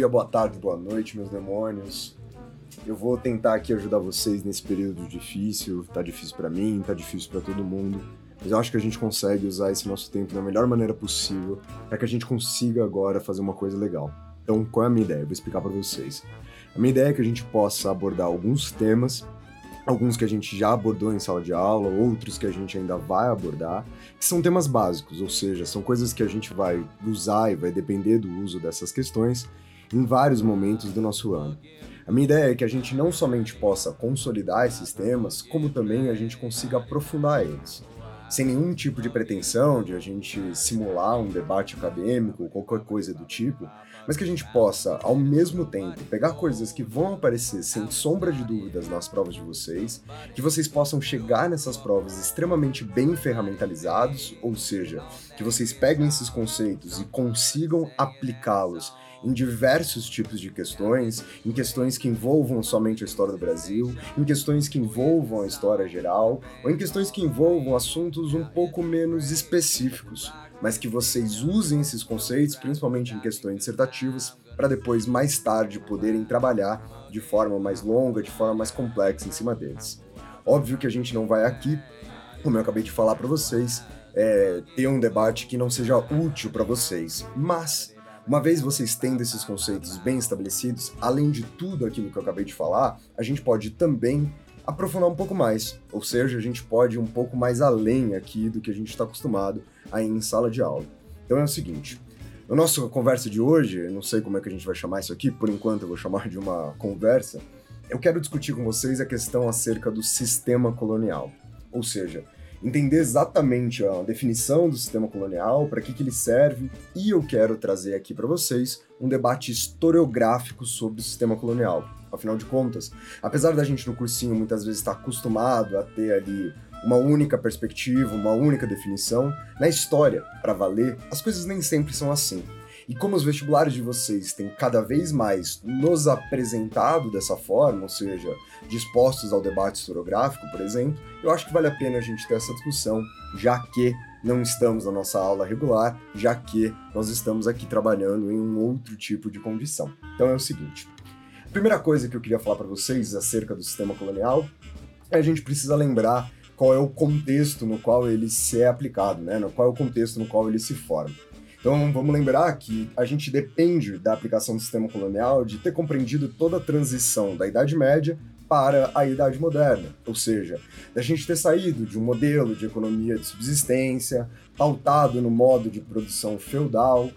Dia, boa tarde, boa noite, meus demônios. Eu vou tentar aqui ajudar vocês nesse período difícil. Tá difícil para mim, tá difícil para todo mundo. Mas eu acho que a gente consegue usar esse nosso tempo da melhor maneira possível para que a gente consiga agora fazer uma coisa legal. Então, qual é a minha ideia? Eu vou explicar para vocês. A minha ideia é que a gente possa abordar alguns temas alguns que a gente já abordou em sala de aula, outros que a gente ainda vai abordar, que são temas básicos, ou seja, são coisas que a gente vai usar e vai depender do uso dessas questões em vários momentos do nosso ano. A minha ideia é que a gente não somente possa consolidar esses temas, como também a gente consiga aprofundar eles sem nenhum tipo de pretensão de a gente simular um debate acadêmico ou qualquer coisa do tipo, mas que a gente possa, ao mesmo tempo, pegar coisas que vão aparecer sem sombra de dúvidas nas provas de vocês, que vocês possam chegar nessas provas extremamente bem ferramentalizados, ou seja, que vocês peguem esses conceitos e consigam aplicá-los em diversos tipos de questões, em questões que envolvam somente a história do Brasil, em questões que envolvam a história geral, ou em questões que envolvam assuntos um pouco menos específicos, mas que vocês usem esses conceitos, principalmente em questões dissertativas, para depois, mais tarde, poderem trabalhar de forma mais longa, de forma mais complexa em cima deles. Óbvio que a gente não vai aqui, como eu acabei de falar para vocês, é, ter um debate que não seja útil para vocês, mas uma vez vocês tendo esses conceitos bem estabelecidos, além de tudo aquilo que eu acabei de falar, a gente pode também aprofundar um pouco mais, ou seja, a gente pode ir um pouco mais além aqui do que a gente está acostumado aí em sala de aula. Então é o seguinte, na nossa conversa de hoje, não sei como é que a gente vai chamar isso aqui, por enquanto eu vou chamar de uma conversa, eu quero discutir com vocês a questão acerca do sistema colonial. Ou seja, entender exatamente a definição do sistema colonial, para que, que ele serve, e eu quero trazer aqui para vocês um debate historiográfico sobre o sistema colonial. Afinal de contas, apesar da gente no cursinho muitas vezes estar acostumado a ter ali uma única perspectiva, uma única definição, na história, para valer, as coisas nem sempre são assim. E como os vestibulares de vocês têm cada vez mais nos apresentado dessa forma, ou seja, dispostos ao debate historiográfico, por exemplo, eu acho que vale a pena a gente ter essa discussão, já que não estamos na nossa aula regular, já que nós estamos aqui trabalhando em um outro tipo de condição. Então é o seguinte: a primeira coisa que eu queria falar para vocês acerca do sistema colonial é a gente precisa lembrar qual é o contexto no qual ele se é aplicado, né? Qual é o contexto no qual ele se forma. Então vamos lembrar que a gente depende da aplicação do sistema colonial de ter compreendido toda a transição da Idade Média para a Idade Moderna, ou seja, da gente ter saído de um modelo de economia de subsistência pautado no modo de produção feudal,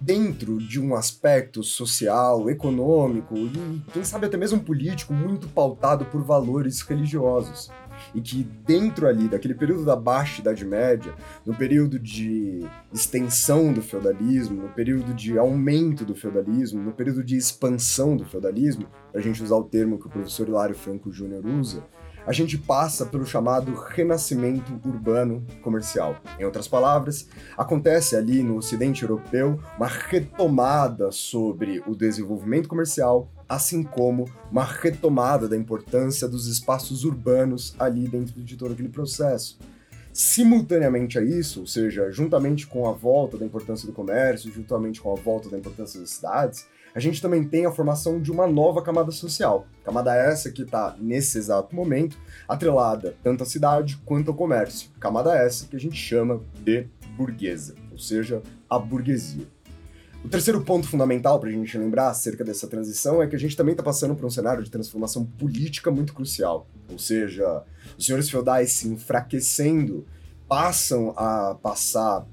dentro de um aspecto social, econômico e, quem sabe, até mesmo político muito pautado por valores religiosos e que dentro ali daquele período da Baixa Idade Média, no período de extensão do feudalismo, no período de aumento do feudalismo, no período de expansão do feudalismo, para a gente usar o termo que o professor Hilário Franco Júnior usa, a gente passa pelo chamado renascimento urbano comercial. Em outras palavras, acontece ali no Ocidente Europeu uma retomada sobre o desenvolvimento comercial, assim como uma retomada da importância dos espaços urbanos ali dentro de todo aquele processo. Simultaneamente a isso, ou seja, juntamente com a volta da importância do comércio, juntamente com a volta da importância das cidades, a gente também tem a formação de uma nova camada social. Camada essa que está, nesse exato momento, atrelada tanto à cidade quanto ao comércio. Camada essa que a gente chama de burguesa, ou seja, a burguesia. O terceiro ponto fundamental para a gente lembrar acerca dessa transição é que a gente também está passando por um cenário de transformação política muito crucial. Ou seja, os senhores feudais se enfraquecendo passam a passar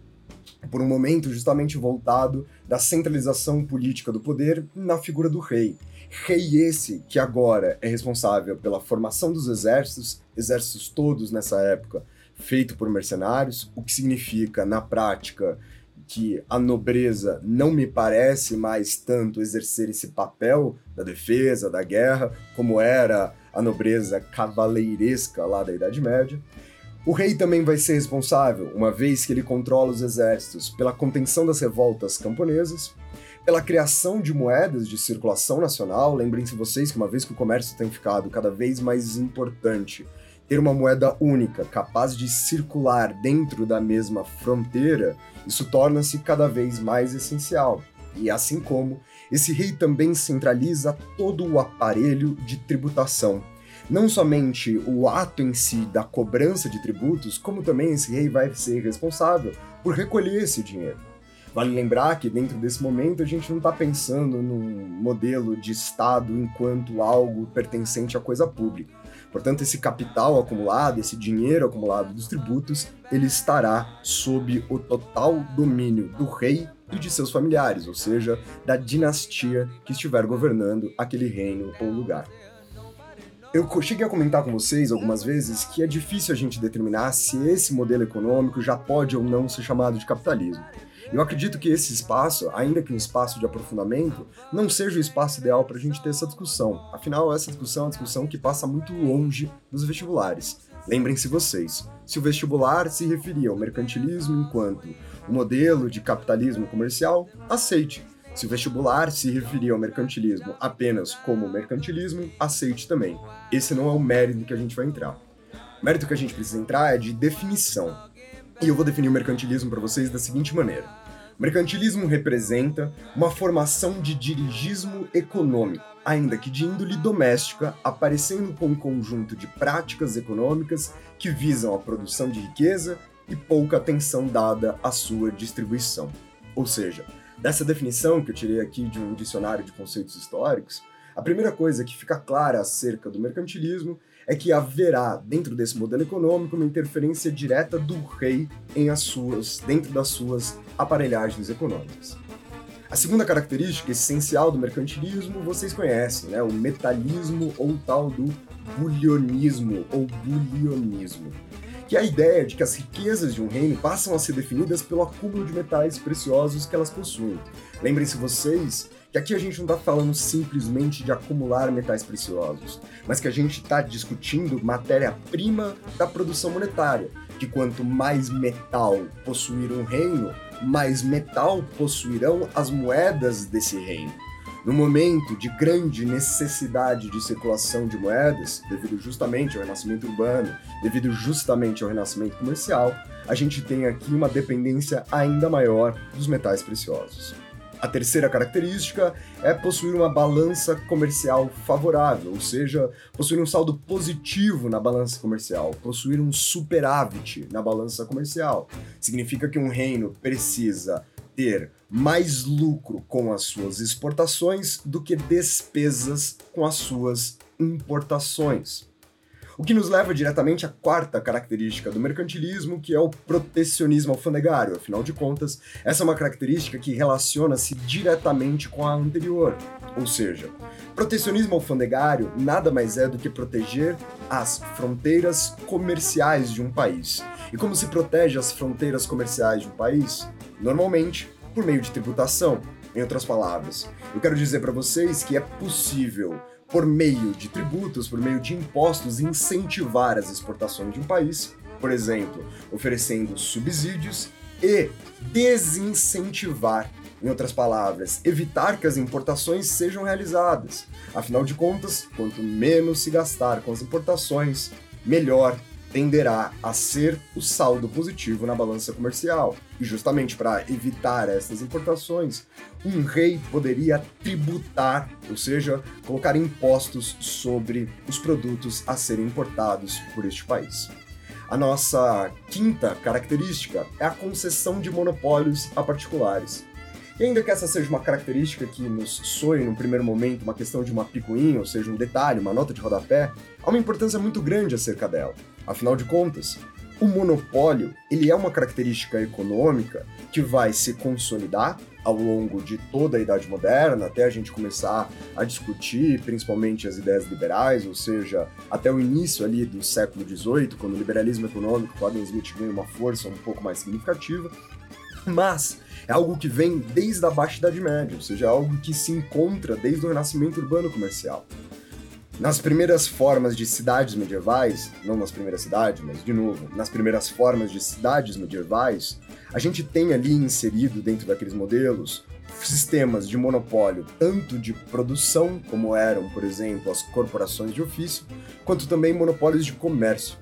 por um momento justamente voltado da centralização política do poder na figura do rei. Rei esse que agora é responsável pela formação dos exércitos, exércitos todos nessa época feito por mercenários, o que significa, na prática, que a nobreza não me parece mais tanto exercer esse papel da defesa, da guerra, como era a nobreza cavaleiresca lá da Idade Média. O rei também vai ser responsável, uma vez que ele controla os exércitos, pela contenção das revoltas camponesas, pela criação de moedas de circulação nacional. Lembrem-se vocês que uma vez que o comércio tem ficado cada vez mais importante, ter uma moeda única, capaz de circular dentro da mesma fronteira, isso torna-se cada vez mais essencial. E assim como, esse rei também centraliza todo o aparelho de tributação. Não somente o ato em si da cobrança de tributos, como também esse rei vai ser responsável por recolher esse dinheiro. Vale lembrar que dentro desse momento a gente não está pensando num modelo de Estado enquanto algo pertencente à coisa pública. Portanto, esse capital acumulado, esse dinheiro acumulado dos tributos, ele estará sob o total domínio do rei e de seus familiares, ou seja, da dinastia que estiver governando aquele reino ou lugar. Eu cheguei a comentar com vocês algumas vezes que é difícil a gente determinar se esse modelo econômico já pode ou não ser chamado de capitalismo. Eu acredito que esse espaço, ainda que um espaço de aprofundamento, não seja o espaço ideal para a gente ter essa discussão. Afinal, essa discussão é uma discussão que passa muito longe dos vestibulares. Lembrem-se vocês, se o vestibular se referia ao mercantilismo enquanto um modelo de capitalismo comercial, aceite. Se o vestibular se referia ao mercantilismo apenas como mercantilismo, aceite também. Esse não é o mérito que a gente vai entrar. O mérito que a gente precisa entrar é de definição. E eu vou definir o mercantilismo para vocês da seguinte maneira. Mercantilismo representa uma formação de dirigismo econômico, ainda que de índole doméstica, aparecendo com um conjunto de práticas econômicas que visam a produção de riqueza e pouca atenção dada à sua distribuição. Ou seja, dessa definição que eu tirei aqui de um dicionário de conceitos históricos, a primeira coisa que fica clara acerca do mercantilismo é que haverá, dentro desse modelo econômico, uma interferência direta do rei em as suas, dentro das suas aparelhagens econômicas. A segunda característica essencial do mercantilismo vocês conhecem, né? o metalismo ou tal do bulionismo ou bulionismo, que é a ideia de que as riquezas de um reino passam a ser definidas pelo acúmulo de metais preciosos que elas possuem. Lembrem-se vocês que aqui a gente não está falando simplesmente de acumular metais preciosos, mas que a gente está discutindo matéria-prima da produção monetária, que quanto mais metal possuir um reino, mais metal possuirão as moedas desse reino. No momento de grande necessidade de circulação de moedas, devido justamente ao renascimento urbano, devido justamente ao renascimento comercial, a gente tem aqui uma dependência ainda maior dos metais preciosos. A terceira característica é possuir uma balança comercial favorável, ou seja, possuir um saldo positivo na balança comercial, possuir um superávit na balança comercial. Significa que um reino precisa ter mais lucro com as suas exportações do que despesas com as suas importações. O que nos leva diretamente à quarta característica do mercantilismo, que é o protecionismo alfandegário. Afinal de contas, essa é uma característica que relaciona-se diretamente com a anterior. Ou seja, protecionismo alfandegário nada mais é do que proteger as fronteiras comerciais de um país. E como se protege as fronteiras comerciais de um país? Normalmente, por meio de tributação. Em outras palavras, eu quero dizer para vocês que é possível por meio de tributos, por meio de impostos, incentivar as exportações de um país, por exemplo, oferecendo subsídios e desincentivar, em outras palavras, evitar que as importações sejam realizadas. Afinal de contas, quanto menos se gastar com as importações, melhor tenderá a ser o saldo positivo na balança comercial. E justamente para evitar essas importações, um rei poderia tributar, ou seja, colocar impostos sobre os produtos a serem importados por este país. A nossa quinta característica é a concessão de monopólios a particulares. E ainda que essa seja uma característica que nos soe no primeiro momento uma questão de uma picuinha, ou seja, um detalhe, uma nota de rodapé, há uma importância muito grande acerca dela. Afinal de contas, o monopólio ele é uma característica econômica que vai se consolidar ao longo de toda a Idade Moderna, até a gente começar a discutir principalmente as ideias liberais, ou seja, até o início ali do século XVIII, quando o liberalismo econômico, o Adam Smith ganha uma força um pouco mais significativa, mas é algo que vem desde a Baixa Idade Média, ou seja, é algo que se encontra desde o renascimento urbano comercial. Nas primeiras formas de cidades medievais, não nas primeiras cidades, mas de novo, nas primeiras formas de cidades medievais, a gente tem ali inserido dentro daqueles modelos sistemas de monopólio, tanto de produção, como eram, por exemplo, as corporações de ofício, quanto também monopólios de comércio.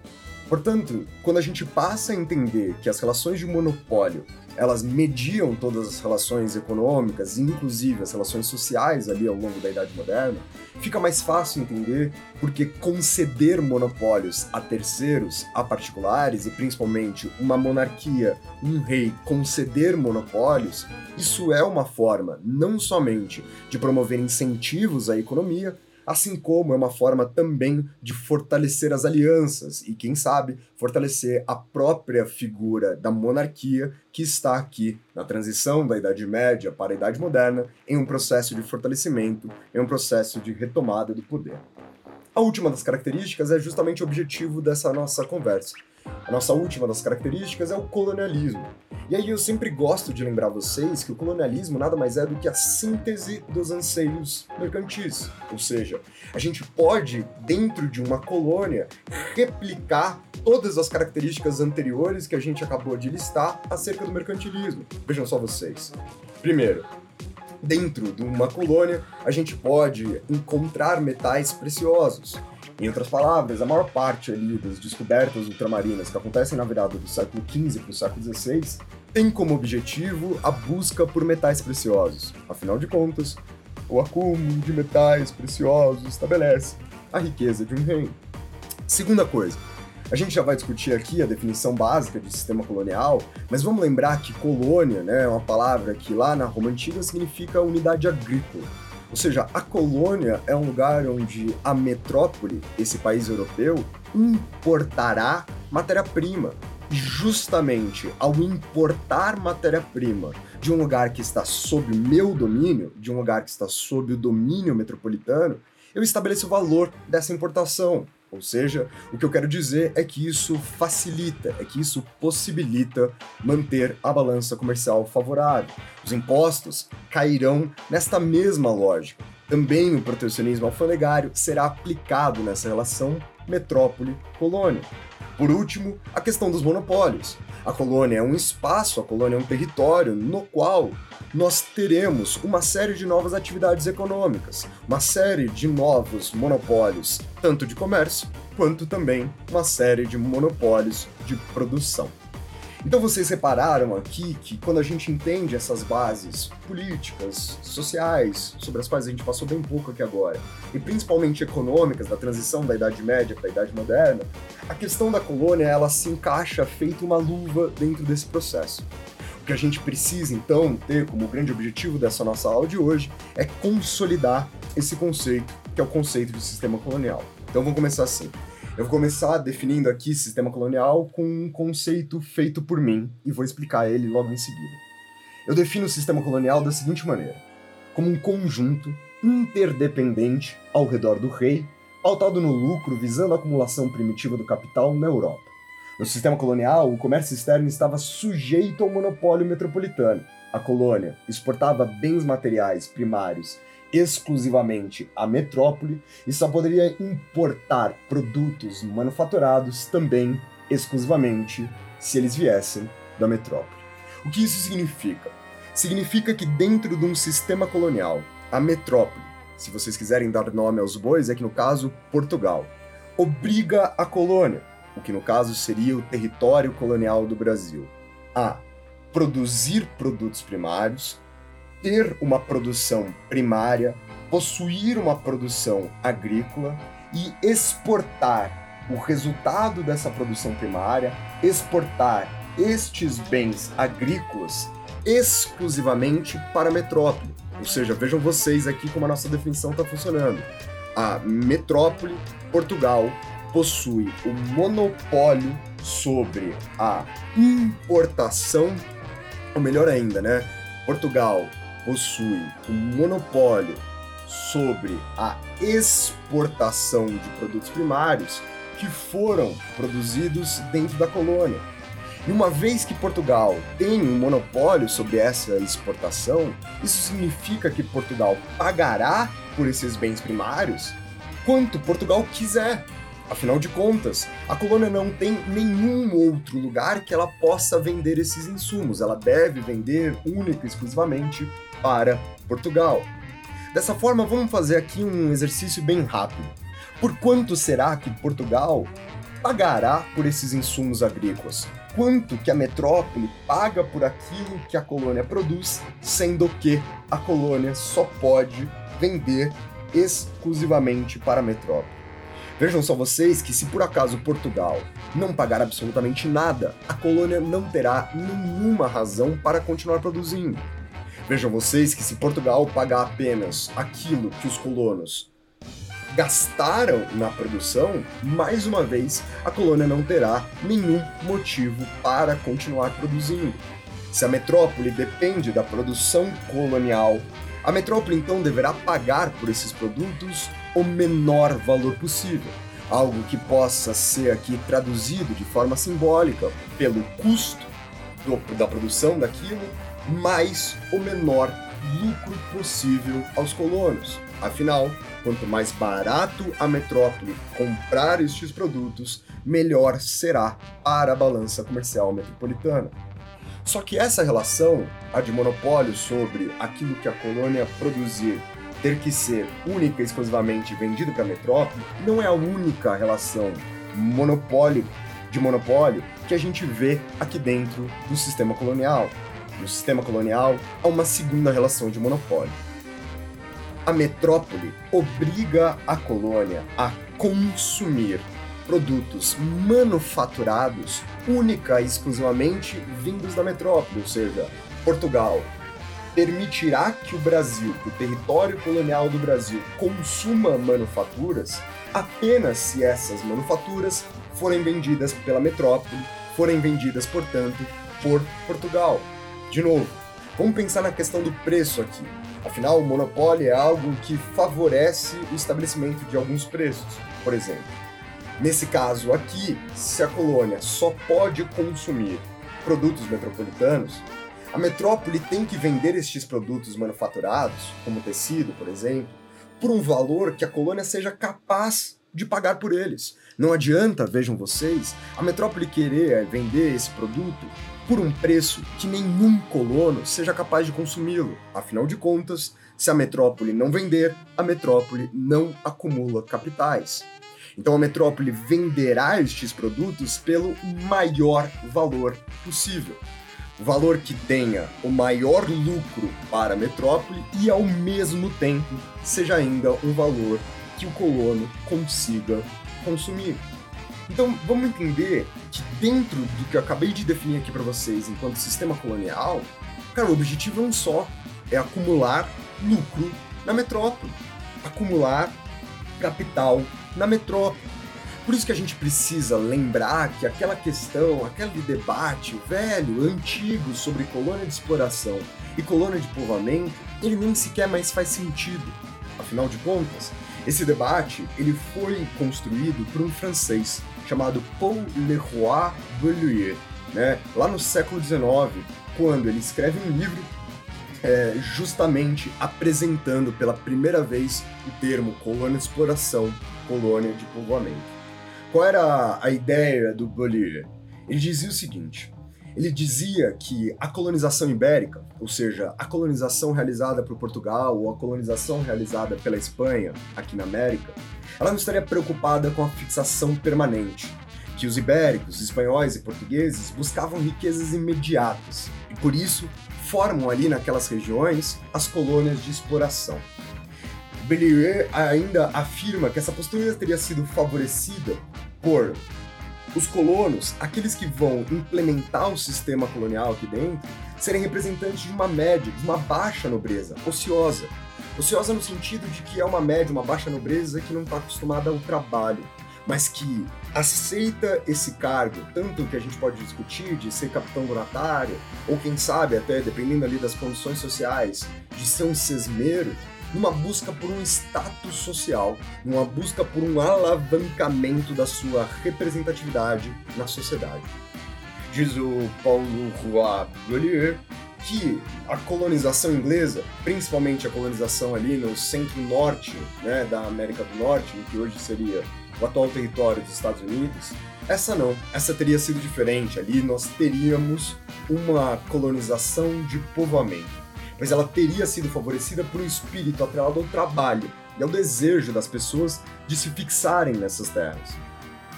Portanto, quando a gente passa a entender que as relações de monopólio elas mediam todas as relações econômicas, inclusive as relações sociais ali ao longo da Idade Moderna, fica mais fácil entender porque conceder monopólios a terceiros, a particulares e principalmente uma monarquia, um rei conceder monopólios, isso é uma forma não somente de promover incentivos à economia, assim como é uma forma também de fortalecer as alianças e, quem sabe, fortalecer a própria figura da monarquia que está aqui na transição da Idade Média para a Idade Moderna em um processo de fortalecimento, em um processo de retomada do poder. A última das características é justamente o objetivo dessa nossa conversa. A nossa última das características é o colonialismo. E aí eu sempre gosto de lembrar vocês que o colonialismo nada mais é do que a síntese dos anseios mercantis. Ou seja, a gente pode, dentro de uma colônia, replicar todas as características anteriores que a gente acabou de listar acerca do mercantilismo. Vejam só vocês. Primeiro, dentro de uma colônia, a gente pode encontrar metais preciosos. Em outras palavras, a maior parte ali das descobertas ultramarinas que acontecem na virada do século XV para o século XVI tem como objetivo a busca por metais preciosos. Afinal de contas, o acúmulo de metais preciosos estabelece a riqueza de um reino. Segunda coisa, a gente já vai discutir aqui a definição básica de sistema colonial, mas vamos lembrar que colônia né, é uma palavra que lá na Roma Antiga significa unidade agrícola. Ou seja, a colônia é um lugar onde a metrópole, esse país europeu, importará matéria-prima. Justamente ao importar matéria-prima de um lugar que está sob o meu domínio, de um lugar que está sob o domínio metropolitano, eu estabeleço o valor dessa importação. Ou seja, o que eu quero dizer é que isso facilita, é que isso possibilita manter a balança comercial favorável. Os impostos cairão nesta mesma lógica. Também o protecionismo alfandegário será aplicado nessa relação metrópole-colônia. Por último, a questão dos monopólios. A colônia é um espaço, a colônia é um território no qual nós teremos uma série de novas atividades econômicas, uma série de novos monopólios, tanto de comércio quanto também uma série de monopólios de produção. Então vocês repararam aqui que quando a gente entende essas bases políticas, sociais, sobre as quais a gente passou bem pouco aqui agora, e principalmente econômicas da transição da Idade Média para a Idade Moderna, a questão da colônia ela se encaixa feito uma luva dentro desse processo. O que a gente precisa então ter como grande objetivo dessa nossa aula de hoje é consolidar esse conceito, que é o conceito de sistema colonial. Então vamos começar assim. Eu vou começar definindo aqui sistema colonial com um conceito feito por mim e vou explicar ele logo em seguida. Eu defino o sistema colonial da seguinte maneira: como um conjunto interdependente ao redor do rei, pautado no lucro visando a acumulação primitiva do capital na Europa. No sistema colonial, o comércio externo estava sujeito ao monopólio metropolitano. A colônia exportava bens materiais primários exclusivamente à metrópole e só poderia importar produtos manufaturados também exclusivamente se eles viessem da metrópole. O que isso significa? Significa que dentro de um sistema colonial, a metrópole, se vocês quiserem dar nome aos bois, é que no caso Portugal, obriga a colônia, o que no caso seria o território colonial do Brasil, a produzir produtos primários ter uma produção primária, possuir uma produção agrícola e exportar o resultado dessa produção primária, exportar estes bens agrícolas exclusivamente para a metrópole. Ou seja, vejam vocês aqui como a nossa definição está funcionando. A metrópole, Portugal, possui o monopólio sobre a importação, ou melhor ainda, né? Portugal possui um monopólio sobre a exportação de produtos primários que foram produzidos dentro da colônia. E uma vez que Portugal tem um monopólio sobre essa exportação, isso significa que Portugal pagará por esses bens primários quanto Portugal quiser. Afinal de contas, a colônia não tem nenhum outro lugar que ela possa vender esses insumos. Ela deve vender única e exclusivamente para Portugal. Dessa forma, vamos fazer aqui um exercício bem rápido. Por quanto será que Portugal pagará por esses insumos agrícolas? Quanto que a metrópole paga por aquilo que a colônia produz, sendo que a colônia só pode vender exclusivamente para a metrópole? Vejam só vocês que se por acaso Portugal não pagar absolutamente nada, a colônia não terá nenhuma razão para continuar produzindo. Vejam vocês que se Portugal pagar apenas aquilo que os colonos gastaram na produção, mais uma vez a colônia não terá nenhum motivo para continuar produzindo. Se a metrópole depende da produção colonial, a metrópole então deverá pagar por esses produtos o menor valor possível, algo que possa ser aqui traduzido de forma simbólica pelo custo do, da produção daquilo mais o menor lucro possível aos colonos. Afinal, quanto mais barato a metrópole comprar estes produtos, melhor será para a balança comercial metropolitana. Só que essa relação, a de monopólio sobre aquilo que a colônia produzir ter que ser única e exclusivamente vendido para a metrópole, não é a única relação monopólio de monopólio que a gente vê aqui dentro do sistema colonial. No sistema colonial, há uma segunda relação de monopólio. A metrópole obriga a colônia a consumir produtos manufaturados única e exclusivamente vindos da metrópole, ou seja, Portugal permitirá que o Brasil, o território colonial do Brasil, consuma manufaturas apenas se essas manufaturas forem vendidas pela metrópole, forem vendidas, portanto, por Portugal. De novo, vamos pensar na questão do preço aqui. Afinal, o monopólio é algo que favorece o estabelecimento de alguns preços, por exemplo. Nesse caso aqui, se a colônia só pode consumir produtos metropolitanos, a metrópole tem que vender estes produtos manufaturados, como tecido, por exemplo, por um valor que a colônia seja capaz de pagar por eles. Não adianta, vejam vocês, a metrópole querer vender esse produto por um preço que nenhum colono seja capaz de consumi-lo. Afinal de contas, se a metrópole não vender, a metrópole não acumula capitais. Então a metrópole venderá estes produtos pelo maior valor possível. O valor que tenha o maior lucro para a metrópole e ao mesmo tempo seja ainda um valor que o colono consiga consumir. Então, vamos entender que dentro do que eu acabei de definir aqui para vocês enquanto sistema colonial, cara, o objetivo é um só, é acumular lucro na metrópole, acumular capital na metrópole. Por isso que a gente precisa lembrar que aquela questão, aquele debate velho, antigo sobre colônia de exploração e colônia de povoamento, ele nem sequer mais faz sentido. Afinal de contas, esse debate ele foi construído por um francês chamado Paul Leroy Beaulieu, né? lá no século XIX, quando ele escreve um livro é, justamente apresentando pela primeira vez o termo colônia de exploração, colônia de povoamento. Qual era a ideia do Beaulieu? Ele dizia o seguinte: ele dizia que a colonização ibérica, ou seja, a colonização realizada por Portugal ou a colonização realizada pela Espanha aqui na América, ela não estaria preocupada com a fixação permanente, que os ibéricos, espanhóis e portugueses buscavam riquezas imediatas e por isso formam ali naquelas regiões as colônias de exploração. Bellier ainda afirma que essa postura teria sido favorecida por os colonos, aqueles que vão implementar o sistema colonial aqui dentro, serem representantes de uma média, de uma baixa nobreza, ociosa. Ociosa no sentido de que é uma média, uma baixa nobreza que não está acostumada ao trabalho. mas que aceita esse cargo, tanto que a gente pode discutir de ser capitão donatário, ou quem sabe até, dependendo ali das condições sociais, de ser um sesmeiro, numa busca por um status social, numa busca por um alavancamento da sua representatividade na sociedade. Diz o Paulo Roy Beaulieu que a colonização inglesa, principalmente a colonização ali no centro-norte né, da América do Norte, que hoje seria o atual território dos Estados Unidos, essa não, essa teria sido diferente. Ali nós teríamos uma colonização de povoamento, mas ela teria sido favorecida por um espírito atrelado ao trabalho e ao desejo das pessoas de se fixarem nessas terras.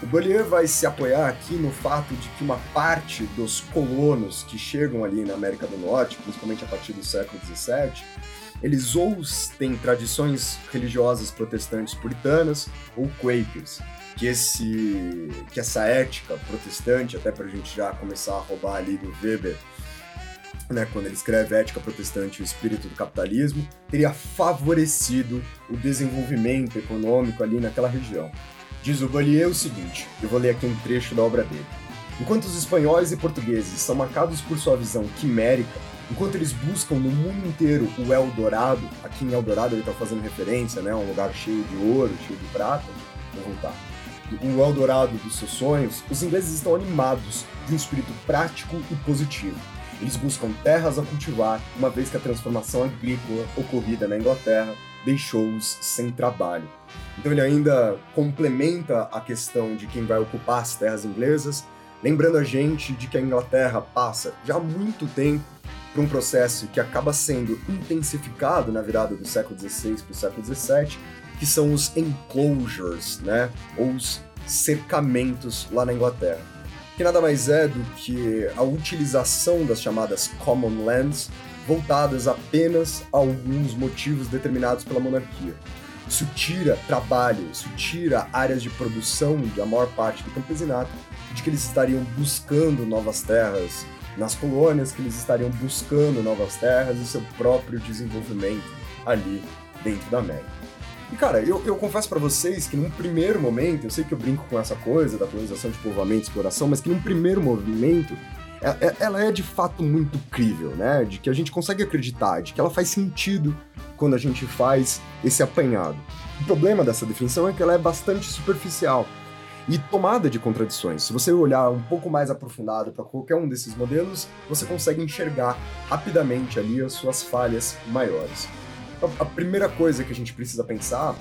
O Bollier vai se apoiar aqui no fato de que uma parte dos colonos que chegam ali na América do Norte, principalmente a partir do século XVII, eles ou têm tradições religiosas protestantes puritanas ou quakers, que esse que essa ética protestante, até para a gente já começar a roubar ali do Weber, né, quando ele escreve Ética Protestante e o Espírito do Capitalismo, teria favorecido o desenvolvimento econômico ali naquela região. Diz o Bollier o seguinte, eu vou ler aqui um trecho da obra dele. Enquanto os espanhóis e portugueses são marcados por sua visão quimérica, enquanto eles buscam no mundo inteiro o Eldorado, aqui em Eldorado ele está fazendo referência, né, um lugar cheio de ouro, cheio de prata, vou voltar. O Eldorado dos seus sonhos, os ingleses estão animados de um espírito prático e positivo. Eles buscam terras a cultivar, uma vez que a transformação agrícola ocorrida na Inglaterra deixou-os sem trabalho. Então ele ainda complementa a questão de quem vai ocupar as terras inglesas, lembrando a gente de que a Inglaterra passa já há muito tempo por um processo que acaba sendo intensificado na virada do século XVI para o século XVII, que são os enclosures, né, ou os cercamentos lá na Inglaterra, que nada mais é do que a utilização das chamadas common lands voltadas apenas a alguns motivos determinados pela monarquia. Isso tira trabalho, isso tira áreas de produção da maior parte do campesinato, de que eles estariam buscando novas terras nas colônias, que eles estariam buscando novas terras e seu próprio desenvolvimento ali dentro da América. E cara, eu, eu confesso para vocês que num primeiro momento, eu sei que eu brinco com essa coisa da colonização de povoamento e exploração, mas que num primeiro movimento é, é, ela é de fato muito crível, né? De que a gente consegue acreditar, de que ela faz sentido quando a gente faz esse apanhado. O problema dessa definição é que ela é bastante superficial e tomada de contradições. Se você olhar um pouco mais aprofundado para qualquer um desses modelos, você consegue enxergar rapidamente ali as suas falhas maiores. A primeira coisa que a gente precisa pensar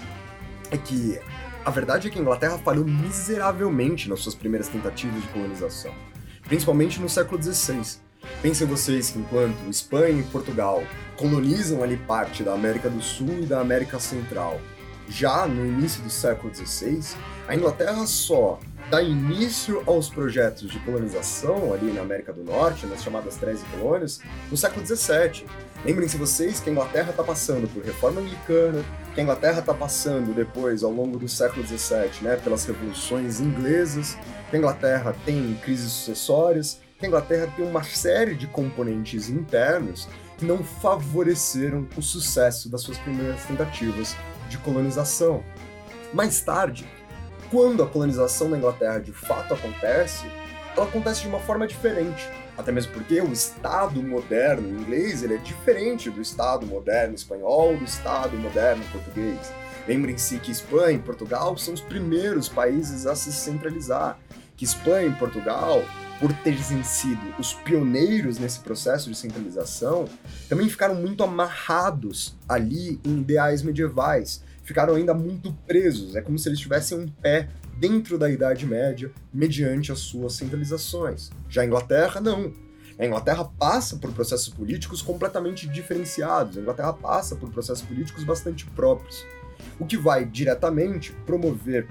é que a verdade é que a Inglaterra falhou miseravelmente nas suas primeiras tentativas de colonização principalmente no século XVI. Pensem vocês que enquanto Espanha e Portugal colonizam ali parte da América do Sul e da América Central, já no início do século XVI, a Inglaterra só dá início aos projetos de colonização ali na América do Norte, nas chamadas 13 colônias, no século XVII. Lembrem-se vocês que a Inglaterra está passando por reforma anglicana, que a Inglaterra está passando depois, ao longo do século XVII, né, pelas revoluções inglesas, que a Inglaterra tem crises sucessórias, que a Inglaterra tem uma série de componentes internos que não favoreceram o sucesso das suas primeiras tentativas de colonização. Mais tarde, quando a colonização da Inglaterra de fato acontece, ela acontece de uma forma diferente. Até mesmo porque o Estado moderno inglês ele é diferente do Estado moderno espanhol, do Estado moderno português. Lembrem-se que Espanha e Portugal são os primeiros países a se centralizar. Que Espanha e Portugal, por terem sido os pioneiros nesse processo de centralização, também ficaram muito amarrados ali em ideais medievais, ficaram ainda muito presos. É como se eles tivessem um pé dentro da Idade Média mediante as suas centralizações. Já a Inglaterra, não. A Inglaterra passa por processos políticos completamente diferenciados. A Inglaterra passa por processos políticos bastante próprios, o que vai diretamente promover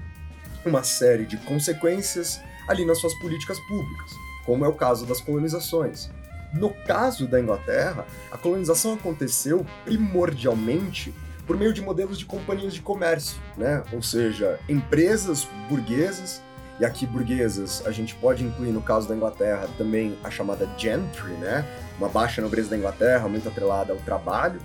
uma série de consequências ali nas suas políticas públicas, como é o caso das colonizações. No caso da Inglaterra, a colonização aconteceu primordialmente por meio de modelos de companhias de comércio, né? Ou seja, empresas burguesas, e aqui burguesas a gente pode incluir no caso da Inglaterra também a chamada gentry, né? Uma baixa nobreza da Inglaterra, muito atrelada ao trabalho,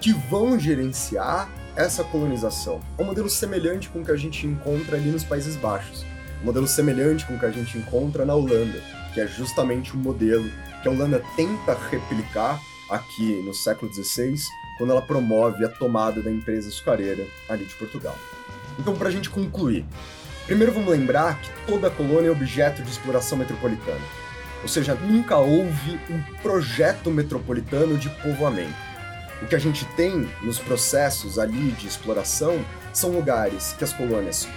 que vão gerenciar essa colonização. É um modelo semelhante com o que a gente encontra ali nos Países Baixos. Um modelo semelhante com o que a gente encontra na Holanda, que é justamente o um modelo que a Holanda tenta replicar aqui no século XVI, quando ela promove a tomada da empresa açucareira ali de Portugal. Então, para a gente concluir, primeiro vamos lembrar que toda colônia é objeto de exploração metropolitana. Ou seja, nunca houve um projeto metropolitano de povoamento. O que a gente tem nos processos ali de exploração são lugares que as colônias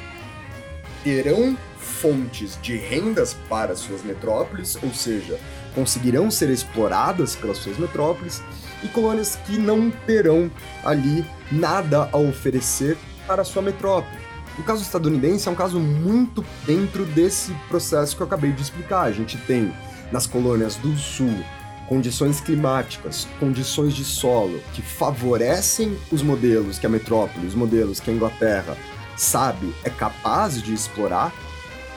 terão fontes de rendas para suas metrópoles, ou seja, conseguirão ser exploradas pelas suas metrópoles, e colônias que não terão ali nada a oferecer para sua metrópole. O caso estadunidense é um caso muito dentro desse processo que eu acabei de explicar. A gente tem nas colônias do sul condições climáticas, condições de solo que favorecem os modelos que a metrópole, os modelos que a Inglaterra sabe, é capaz de explorar,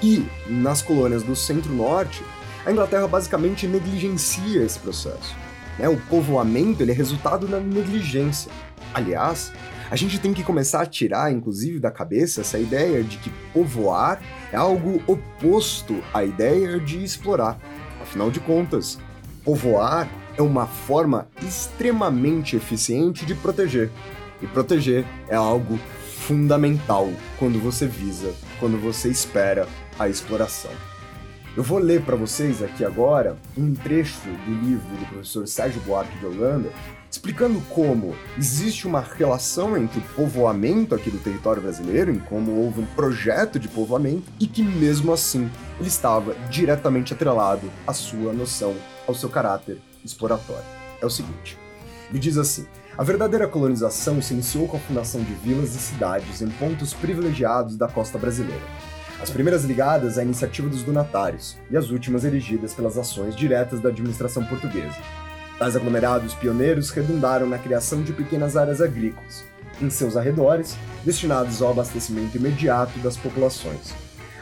e nas colônias do centro-norte, a Inglaterra basicamente negligencia esse processo. Né? O povoamento é resultado da negligência. Aliás, a gente tem que começar a tirar, inclusive, da cabeça essa ideia de que povoar é algo oposto à ideia de explorar. Afinal de contas, Povoar é uma forma extremamente eficiente de proteger. E proteger é algo fundamental quando você visa, quando você espera a exploração. Eu vou ler para vocês aqui agora um trecho do livro do professor Sérgio Buarque de Holanda, explicando como existe uma relação entre o povoamento aqui do território brasileiro, em como houve um projeto de povoamento, e que mesmo assim ele estava diretamente atrelado à sua noção ao seu caráter exploratório. É o seguinte: ele diz assim. A verdadeira colonização se iniciou com a fundação de vilas e cidades em pontos privilegiados da costa brasileira. As primeiras ligadas à iniciativa dos donatários e as últimas erigidas pelas ações diretas da administração portuguesa. Tais aglomerados pioneiros redundaram na criação de pequenas áreas agrícolas, em seus arredores, destinados ao abastecimento imediato das populações.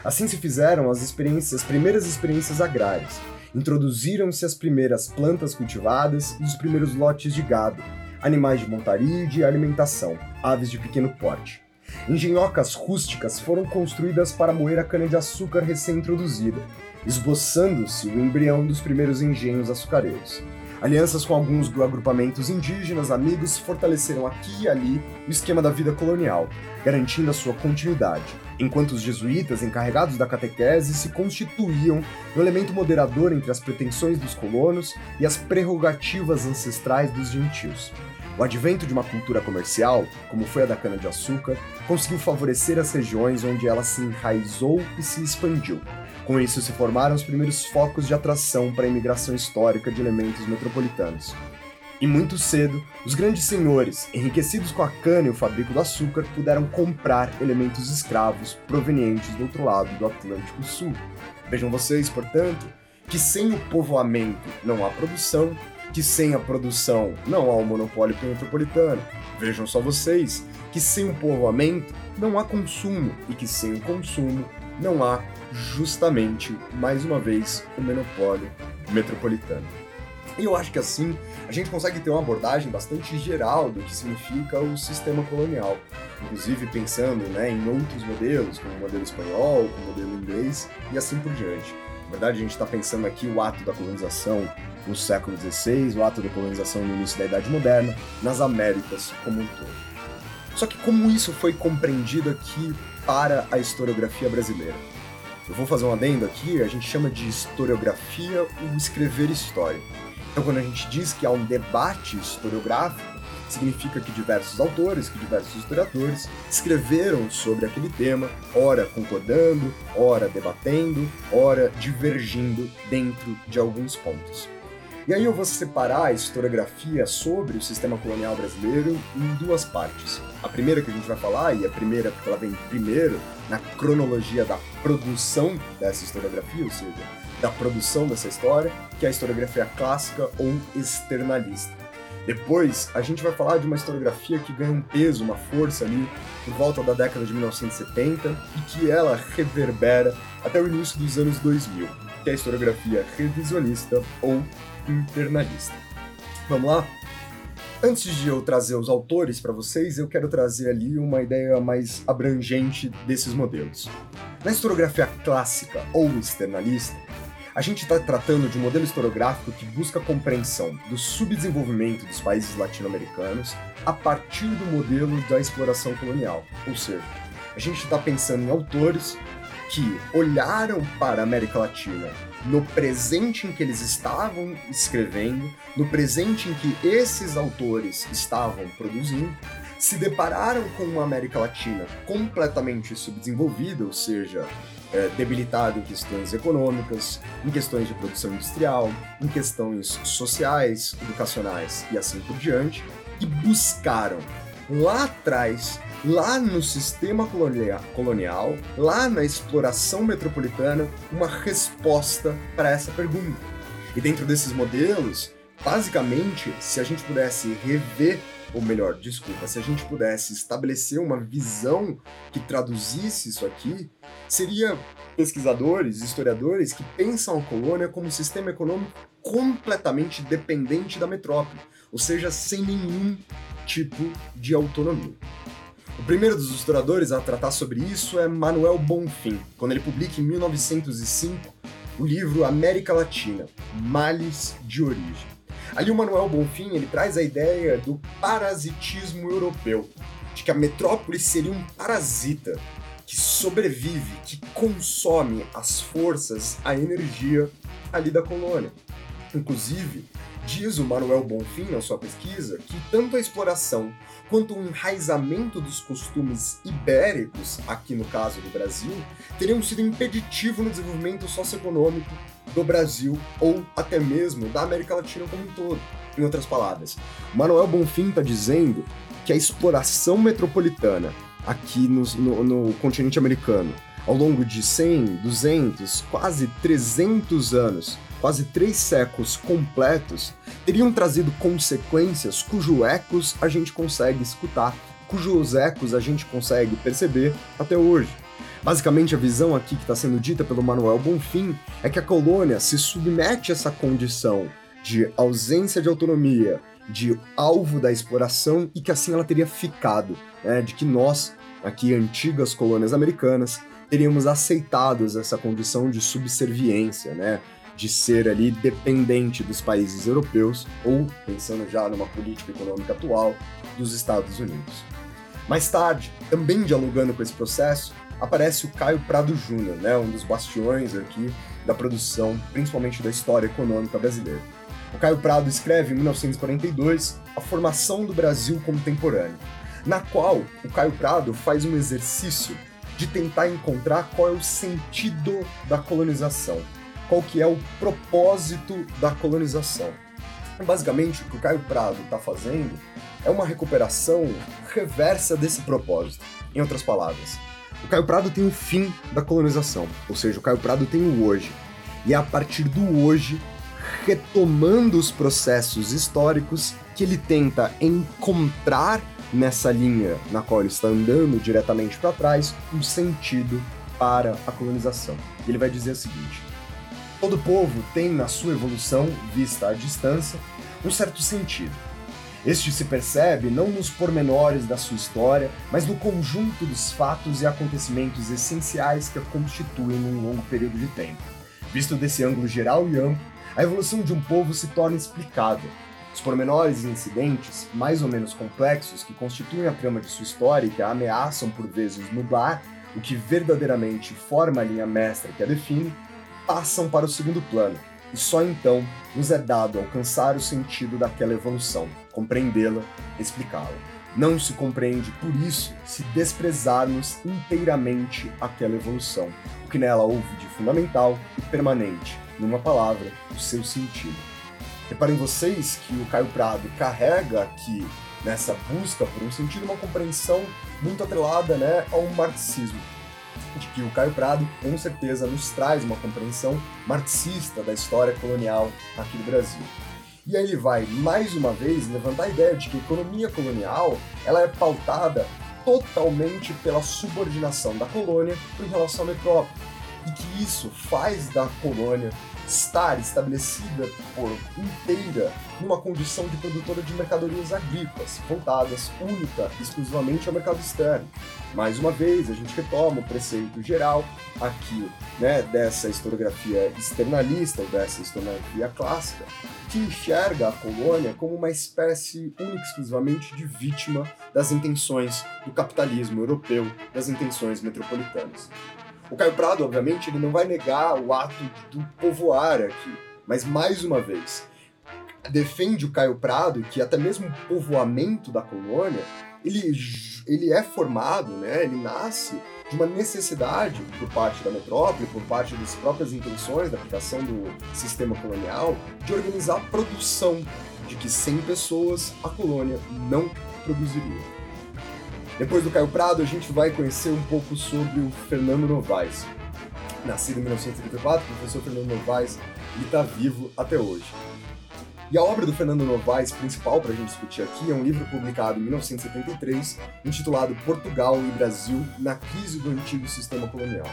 Assim se fizeram as, experiências, as primeiras experiências agrárias, Introduziram-se as primeiras plantas cultivadas e os primeiros lotes de gado, animais de montaria e de alimentação, aves de pequeno porte. Engenhocas rústicas foram construídas para moer a cana-de-açúcar recém-introduzida, esboçando-se o embrião dos primeiros engenhos açucareiros. Alianças com alguns agrupamentos indígenas amigos fortaleceram aqui e ali o esquema da vida colonial, garantindo a sua continuidade enquanto os jesuítas encarregados da catequese se constituíam no elemento moderador entre as pretensões dos colonos e as prerrogativas ancestrais dos gentios. O advento de uma cultura comercial, como foi a da cana-de-açúcar, conseguiu favorecer as regiões onde ela se enraizou e se expandiu. Com isso, se formaram os primeiros focos de atração para a imigração histórica de elementos metropolitanos. E muito cedo, os grandes senhores, enriquecidos com a cana e o fabrico do açúcar, puderam comprar elementos escravos provenientes do outro lado do Atlântico Sul. Vejam vocês, portanto, que sem o povoamento não há produção, que sem a produção não há o monopólio metropolitano. Vejam só vocês que sem o povoamento não há consumo e que sem o consumo não há justamente, mais uma vez, o monopólio metropolitano. E eu acho que assim a gente consegue ter uma abordagem bastante geral do que significa o sistema colonial, inclusive pensando né, em outros modelos, como o modelo espanhol, como o modelo inglês e assim por diante. Na verdade, a gente está pensando aqui o ato da colonização no século XVI, o ato da colonização no início da Idade Moderna, nas Américas como um todo. Só que como isso foi compreendido aqui para a historiografia brasileira? Eu vou fazer um adendo aqui, a gente chama de historiografia o escrever história. Então, quando a gente diz que há um debate historiográfico, significa que diversos autores, que diversos historiadores escreveram sobre aquele tema, ora concordando, ora debatendo, ora divergindo dentro de alguns pontos. E aí eu vou separar a historiografia sobre o sistema colonial brasileiro em duas partes. A primeira que a gente vai falar, e a primeira porque ela vem primeiro na cronologia da produção dessa historiografia, ou seja, da produção dessa história, que é a historiografia clássica ou externalista. Depois, a gente vai falar de uma historiografia que ganha um peso, uma força ali por volta da década de 1970 e que ela reverbera até o início dos anos 2000, que é a historiografia revisionista ou internalista. Vamos lá? Antes de eu trazer os autores para vocês, eu quero trazer ali uma ideia mais abrangente desses modelos. Na historiografia clássica ou externalista, a gente está tratando de um modelo historiográfico que busca a compreensão do subdesenvolvimento dos países latino-americanos a partir do modelo da exploração colonial. Ou seja, a gente está pensando em autores que olharam para a América Latina no presente em que eles estavam escrevendo, no presente em que esses autores estavam produzindo, se depararam com uma América Latina completamente subdesenvolvida, ou seja, é, debilitada em questões econômicas, em questões de produção industrial, em questões sociais, educacionais e assim por diante, e buscaram lá atrás lá no sistema colonial, lá na exploração metropolitana, uma resposta para essa pergunta. E dentro desses modelos, basicamente, se a gente pudesse rever, ou melhor, desculpa, se a gente pudesse estabelecer uma visão que traduzisse isso aqui, seria pesquisadores, historiadores que pensam a colônia como um sistema econômico completamente dependente da metrópole, ou seja, sem nenhum tipo de autonomia. O primeiro dos historiadores a tratar sobre isso é Manuel Bonfim, quando ele publica em 1905 o livro América Latina, Males de Origem. Ali o Manuel Bonfim ele traz a ideia do parasitismo europeu, de que a metrópole seria um parasita que sobrevive, que consome as forças, a energia ali da colônia. Inclusive, diz o Manuel Bonfim na sua pesquisa que tanto a exploração quanto o enraizamento dos costumes ibéricos, aqui no caso do Brasil, teriam sido impeditivo no desenvolvimento socioeconômico do Brasil ou até mesmo da América Latina como um todo. Em outras palavras, Manuel Bonfim está dizendo que a exploração metropolitana aqui no, no, no continente americano, ao longo de 100, 200, quase 300 anos, quase três séculos completos, teriam trazido consequências cujos ecos a gente consegue escutar, cujos ecos a gente consegue perceber até hoje. Basicamente, a visão aqui que está sendo dita pelo Manuel Bonfim é que a colônia se submete a essa condição de ausência de autonomia, de alvo da exploração e que assim ela teria ficado, né? de que nós, aqui antigas colônias americanas, teríamos aceitado essa condição de subserviência, né? De ser ali dependente dos países europeus ou, pensando já numa política econômica atual, dos Estados Unidos. Mais tarde, também dialogando com esse processo, aparece o Caio Prado Júnior, né, um dos bastiões aqui da produção, principalmente da história econômica brasileira. O Caio Prado escreve em 1942 A Formação do Brasil Contemporâneo, na qual o Caio Prado faz um exercício de tentar encontrar qual é o sentido da colonização, qual que é o propósito da colonização. Basicamente, o que o Caio Prado está fazendo é uma recuperação reversa desse propósito. Em outras palavras, o Caio Prado tem o fim da colonização, ou seja, o Caio Prado tem o hoje. E é a partir do hoje, retomando os processos históricos, que ele tenta encontrar nessa linha na qual ele está andando diretamente para trás um sentido para a colonização. E ele vai dizer o seguinte: Todo povo tem na sua evolução, vista à distância, um certo sentido. Este se percebe não nos pormenores da sua história, mas no conjunto dos fatos e acontecimentos essenciais que a constituem num longo período de tempo. Visto desse ângulo geral e amplo, a evolução de um povo se torna explicável. Os pormenores e incidentes, mais ou menos complexos, que constituem a trama de sua história e que a ameaçam por vezes nublar o que verdadeiramente forma a linha mestra que a define, passam para o segundo plano, e só então nos é dado alcançar o sentido daquela evolução, compreendê-la, explicá-la. Não se compreende, por isso, se desprezarmos inteiramente aquela evolução, o que nela houve de fundamental e permanente, numa palavra, o seu sentido. Reparem vocês que o Caio Prado carrega aqui nessa busca por um sentido, uma compreensão muito atrelada né, ao marxismo de que o Caio Prado com certeza nos traz uma compreensão marxista da história colonial aqui do Brasil. E aí ele vai, mais uma vez, levantar a ideia de que a economia colonial ela é pautada totalmente pela subordinação da colônia em relação à metrópole. E que isso faz da colônia estar estabelecida por inteira numa condição de produtora de mercadorias agrícolas, voltadas única e exclusivamente ao mercado externo. Mais uma vez, a gente retoma o preceito geral aqui, né, dessa historiografia externalista, ou dessa historiografia clássica, que enxerga a colônia como uma espécie única e exclusivamente de vítima das intenções do capitalismo europeu, das intenções metropolitanas. O Caio Prado, obviamente, ele não vai negar o ato do povoar aqui, mas mais uma vez, defende o Caio Prado que até mesmo o povoamento da colônia, ele, ele é formado, né, ele nasce de uma necessidade por parte da metrópole, por parte das próprias intenções da aplicação do sistema colonial, de organizar a produção, de que sem pessoas a colônia não produziria. Depois do Caio Prado, a gente vai conhecer um pouco sobre o Fernando Novaes. Nascido em 1934, o professor Fernando Novaes, está vivo até hoje. E a obra do Fernando Novaes, principal para a gente discutir aqui, é um livro publicado em 1973, intitulado Portugal e Brasil na crise do antigo sistema colonial.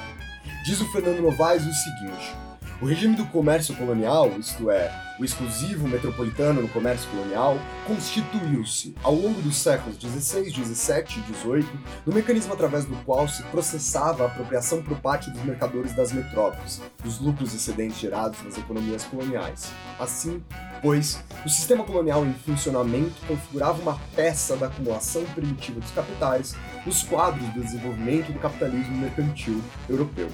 Diz o Fernando Novaes o seguinte: o regime do comércio colonial, isto é, o exclusivo metropolitano no comércio colonial, constituiu-se, ao longo dos séculos XVI, XVII e XVIII, no mecanismo através do qual se processava a apropriação por parte dos mercadores das metrópoles, dos lucros excedentes gerados nas economias coloniais. Assim, pois, o sistema colonial em funcionamento configurava uma peça da acumulação primitiva dos capitais nos quadros do desenvolvimento do capitalismo mercantil europeu.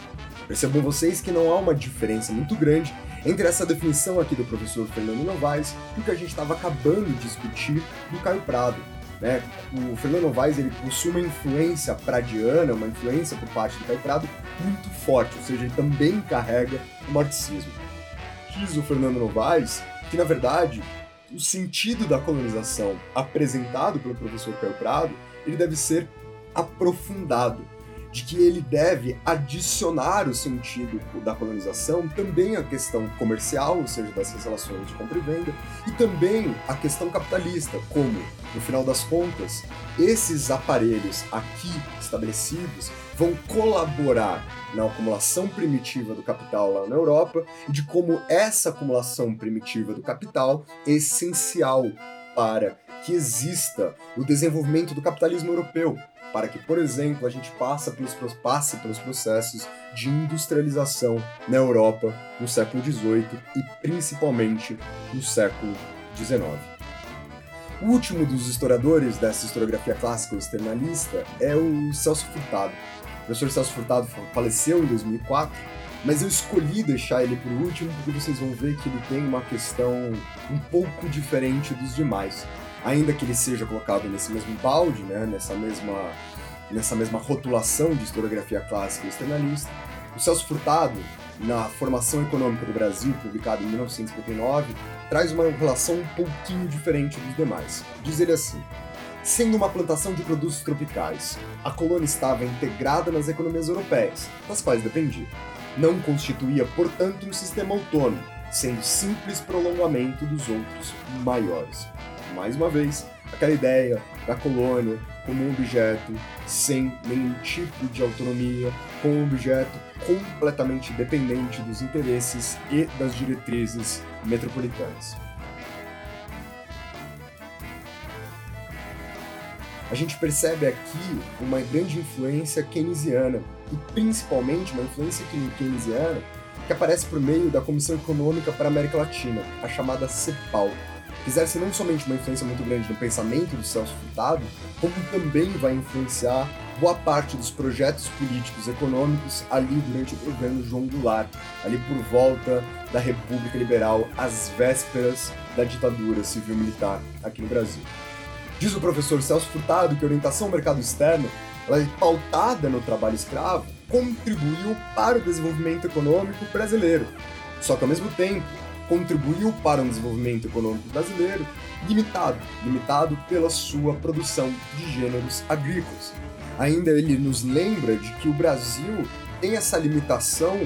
Percebam vocês que não há uma diferença muito grande entre essa definição aqui do professor Fernando Novaes e o que a gente estava acabando de discutir do Caio Prado. Né? O Fernando Novaes ele possui uma influência pradiana, uma influência por parte do Caio Prado muito forte, ou seja, ele também carrega o marxismo. Diz o Fernando Novaes que, na verdade, o sentido da colonização apresentado pelo professor Caio Prado ele deve ser aprofundado de que ele deve adicionar o sentido da colonização também à questão comercial, ou seja, dessas relações de compra e venda, e também a questão capitalista, como, no final das contas, esses aparelhos aqui estabelecidos vão colaborar na acumulação primitiva do capital lá na Europa e de como essa acumulação primitiva do capital é essencial para que exista o desenvolvimento do capitalismo europeu, para que, por exemplo, a gente passe pelos, passe pelos processos de industrialização na Europa no século XVIII e principalmente no século XIX. O último dos historiadores dessa historiografia clássica externalista é o Celso Furtado. O professor Celso Furtado faleceu em 2004, mas eu escolhi deixar ele por último porque vocês vão ver que ele tem uma questão um pouco diferente dos demais ainda que ele seja colocado nesse mesmo balde, né, nessa, mesma, nessa mesma rotulação de historiografia clássica e externalista, o Celso Furtado, na Formação Econômica do Brasil, publicado em 1959, traz uma relação um pouquinho diferente dos demais. Diz ele assim: Sendo uma plantação de produtos tropicais, a colônia estava integrada nas economias europeias, das quais dependia. Não constituía, portanto, um sistema autônomo, sendo simples prolongamento dos outros maiores mais uma vez, aquela ideia da colônia como um objeto sem nenhum tipo de autonomia, como um objeto completamente dependente dos interesses e das diretrizes metropolitanas. A gente percebe aqui uma grande influência keynesiana, e principalmente uma influência keynesiana que aparece por meio da Comissão Econômica para a América Latina, a chamada CEPAL, exerce não somente uma influência muito grande no pensamento do Celso Furtado, como também vai influenciar boa parte dos projetos políticos econômicos ali durante o governo João Goulart, ali por volta da República Liberal, às vésperas da ditadura civil-militar aqui no Brasil. Diz o professor Celso Furtado que a orientação ao mercado externo, ela é pautada no trabalho escravo, contribuiu para o desenvolvimento econômico brasileiro. Só que ao mesmo tempo, contribuiu para um desenvolvimento econômico brasileiro limitado, limitado pela sua produção de gêneros agrícolas. Ainda ele nos lembra de que o Brasil tem essa limitação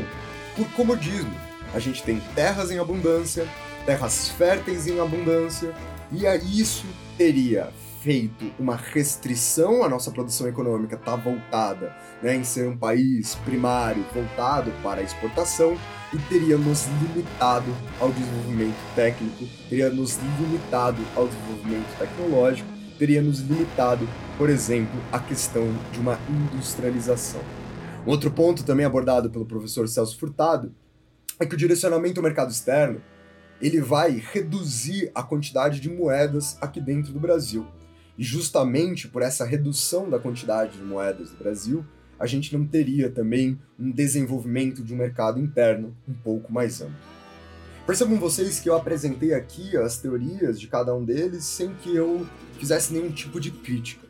por comodismo. A gente tem terras em abundância, terras férteis em abundância, e a isso teria feito uma restrição à nossa produção econômica está voltada né, em ser um país primário voltado para a exportação, e teria nos limitado ao desenvolvimento técnico, teria nos limitado ao desenvolvimento tecnológico, teria nos limitado, por exemplo, à questão de uma industrialização. Outro ponto também abordado pelo professor Celso Furtado é que o direcionamento ao mercado externo ele vai reduzir a quantidade de moedas aqui dentro do Brasil. E justamente por essa redução da quantidade de moedas do Brasil, a gente não teria também um desenvolvimento de um mercado interno um pouco mais amplo. Percebam vocês que eu apresentei aqui as teorias de cada um deles sem que eu fizesse nenhum tipo de crítica.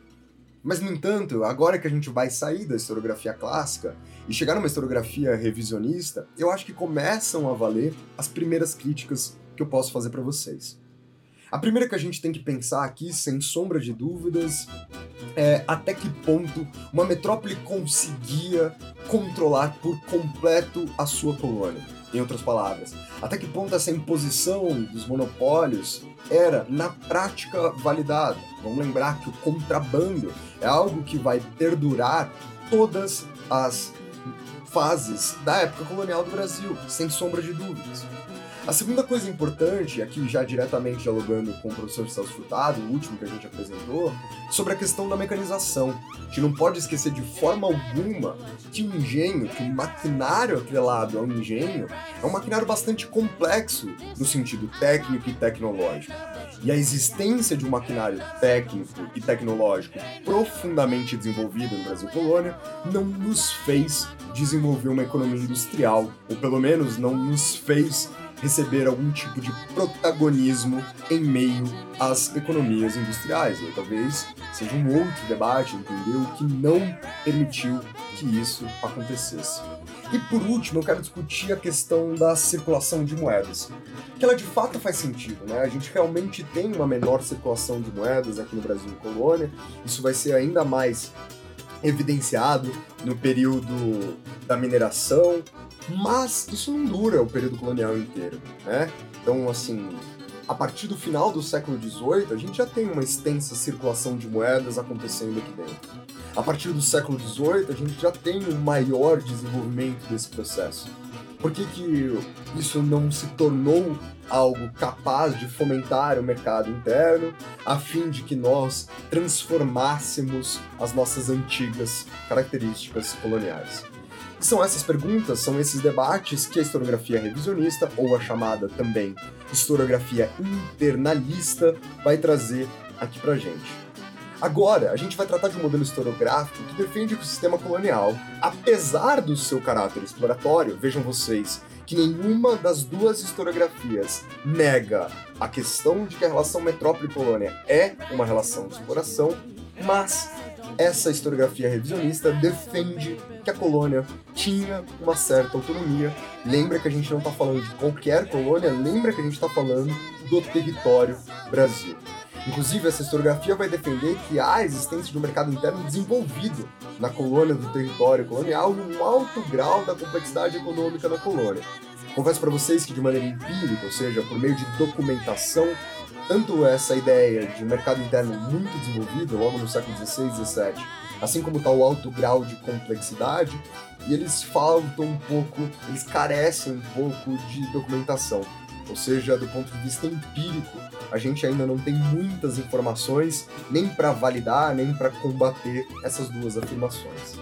Mas, no entanto, agora que a gente vai sair da historiografia clássica e chegar numa historiografia revisionista, eu acho que começam a valer as primeiras críticas que eu posso fazer para vocês. A primeira que a gente tem que pensar aqui, sem sombra de dúvidas, é até que ponto uma metrópole conseguia controlar por completo a sua colônia. Em outras palavras, até que ponto essa imposição dos monopólios era, na prática, validada. Vamos lembrar que o contrabando é algo que vai perdurar todas as fases da época colonial do Brasil, sem sombra de dúvidas. A segunda coisa importante, aqui já diretamente dialogando com o professor Celso Furtado, o último que a gente apresentou, sobre a questão da mecanização. A gente não pode esquecer de forma alguma que o engenho, que o maquinário atrelado ao engenho, é um maquinário bastante complexo no sentido técnico e tecnológico. E a existência de um maquinário técnico e tecnológico profundamente desenvolvido no Brasil Colônia não nos fez desenvolver uma economia industrial, ou pelo menos não nos fez receber algum tipo de protagonismo em meio às economias industriais. E talvez seja um outro debate, entendeu? Que não permitiu que isso acontecesse. E por último, eu quero discutir a questão da circulação de moedas. Que ela de fato faz sentido, né? A gente realmente tem uma menor circulação de moedas aqui no Brasil colônia. Isso vai ser ainda mais evidenciado no período da mineração, mas isso não dura o período colonial inteiro, né? Então, assim, a partir do final do século XVIII, a gente já tem uma extensa circulação de moedas acontecendo aqui dentro. A partir do século XVIII, a gente já tem um maior desenvolvimento desse processo. Por que, que isso não se tornou algo capaz de fomentar o mercado interno, a fim de que nós transformássemos as nossas antigas características coloniais? São essas perguntas, são esses debates que a historiografia revisionista, ou a chamada também historiografia internalista, vai trazer aqui pra gente. Agora, a gente vai tratar de um modelo historiográfico que defende que o sistema colonial, apesar do seu caráter exploratório, vejam vocês, que nenhuma das duas historiografias nega a questão de que a relação metrópole-colônia é uma relação de exploração, mas essa historiografia revisionista defende que a colônia tinha uma certa autonomia. Lembra que a gente não está falando de qualquer colônia, lembra que a gente está falando do território Brasil. Inclusive, essa historiografia vai defender que há a existência de um mercado interno desenvolvido na colônia do território colonial e um alto grau da complexidade econômica da colônia. Confesso para vocês que, de maneira empírica, ou seja, por meio de documentação, tanto essa ideia de um mercado interno muito desenvolvido, logo no século XVI e XVII, assim como tal alto grau de complexidade, e eles faltam um pouco, eles carecem um pouco de documentação. Ou seja, do ponto de vista empírico, a gente ainda não tem muitas informações nem para validar, nem para combater essas duas afirmações.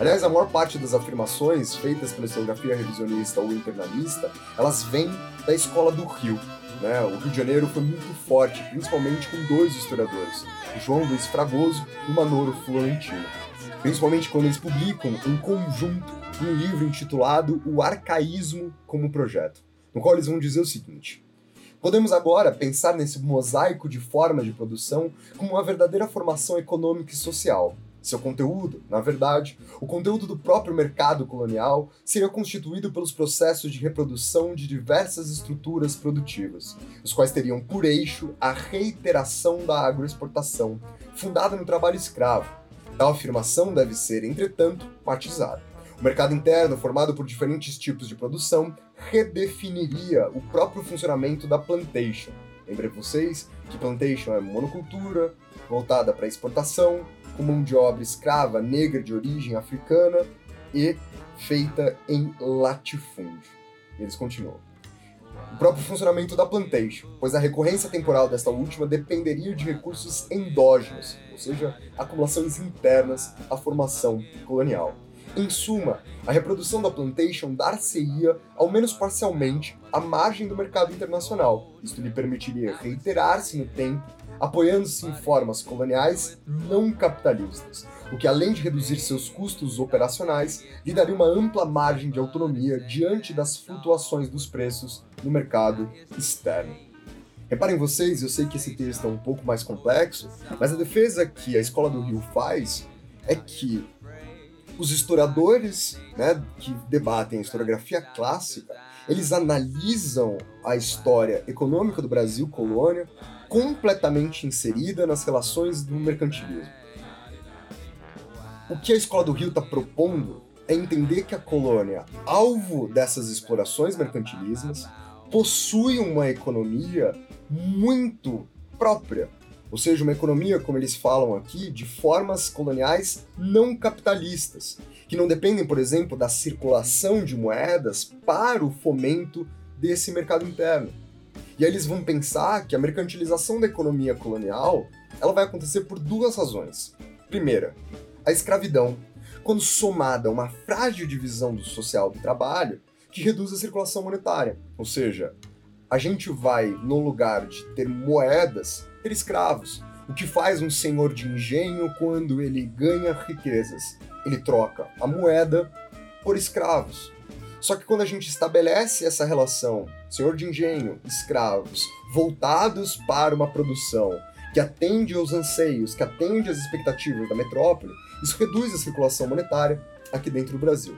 Aliás, a maior parte das afirmações feitas pela historiografia revisionista ou internalista, elas vêm da escola do Rio, né? O Rio de Janeiro foi muito forte, principalmente com dois historiadores, João Luiz Fragoso e Manoro Florentino. Principalmente quando eles publicam um conjunto, um livro intitulado O Arcaísmo como Projeto, no qual eles vão dizer o seguinte: Podemos agora pensar nesse mosaico de formas de produção como uma verdadeira formação econômica e social, seu conteúdo, na verdade, o conteúdo do próprio mercado colonial, seria constituído pelos processos de reprodução de diversas estruturas produtivas, os quais teriam por eixo a reiteração da agroexportação, fundada no trabalho escravo. Tal afirmação deve ser, entretanto, matizada. O mercado interno, formado por diferentes tipos de produção, redefiniria o próprio funcionamento da plantation. Lembrei vocês que plantation é monocultura, voltada para exportação, com mão de obra escrava negra de origem africana e feita em latifúndio. Eles continuam. O próprio funcionamento da plantation, pois a recorrência temporal desta última dependeria de recursos endógenos, ou seja, acumulações internas à formação colonial. Em suma, a reprodução da plantation dar-se-ia, ao menos parcialmente, à margem do mercado internacional. Isto lhe permitiria reiterar-se no tempo, apoiando-se em formas coloniais não capitalistas, o que além de reduzir seus custos operacionais, lhe daria uma ampla margem de autonomia diante das flutuações dos preços no mercado externo. Reparem vocês, eu sei que esse texto é um pouco mais complexo, mas a defesa que a Escola do Rio faz é que os historiadores né, que debatem a historiografia clássica, eles analisam a história econômica do Brasil colônia completamente inserida nas relações do mercantilismo. O que a Escola do Rio está propondo é entender que a colônia, alvo dessas explorações mercantilistas, possui uma economia muito própria, ou seja, uma economia, como eles falam aqui, de formas coloniais não capitalistas, que não dependem, por exemplo, da circulação de moedas para o fomento desse mercado interno. E aí eles vão pensar que a mercantilização da economia colonial ela vai acontecer por duas razões. Primeira, a escravidão, quando somada a uma frágil divisão do social do trabalho, que reduz a circulação monetária. Ou seja, a gente vai, no lugar de ter moedas, ter escravos. O que faz um senhor de engenho quando ele ganha riquezas? Ele troca a moeda por escravos. Só que quando a gente estabelece essa relação, senhor de engenho, escravos, voltados para uma produção que atende aos anseios, que atende às expectativas da metrópole, isso reduz a circulação monetária aqui dentro do Brasil.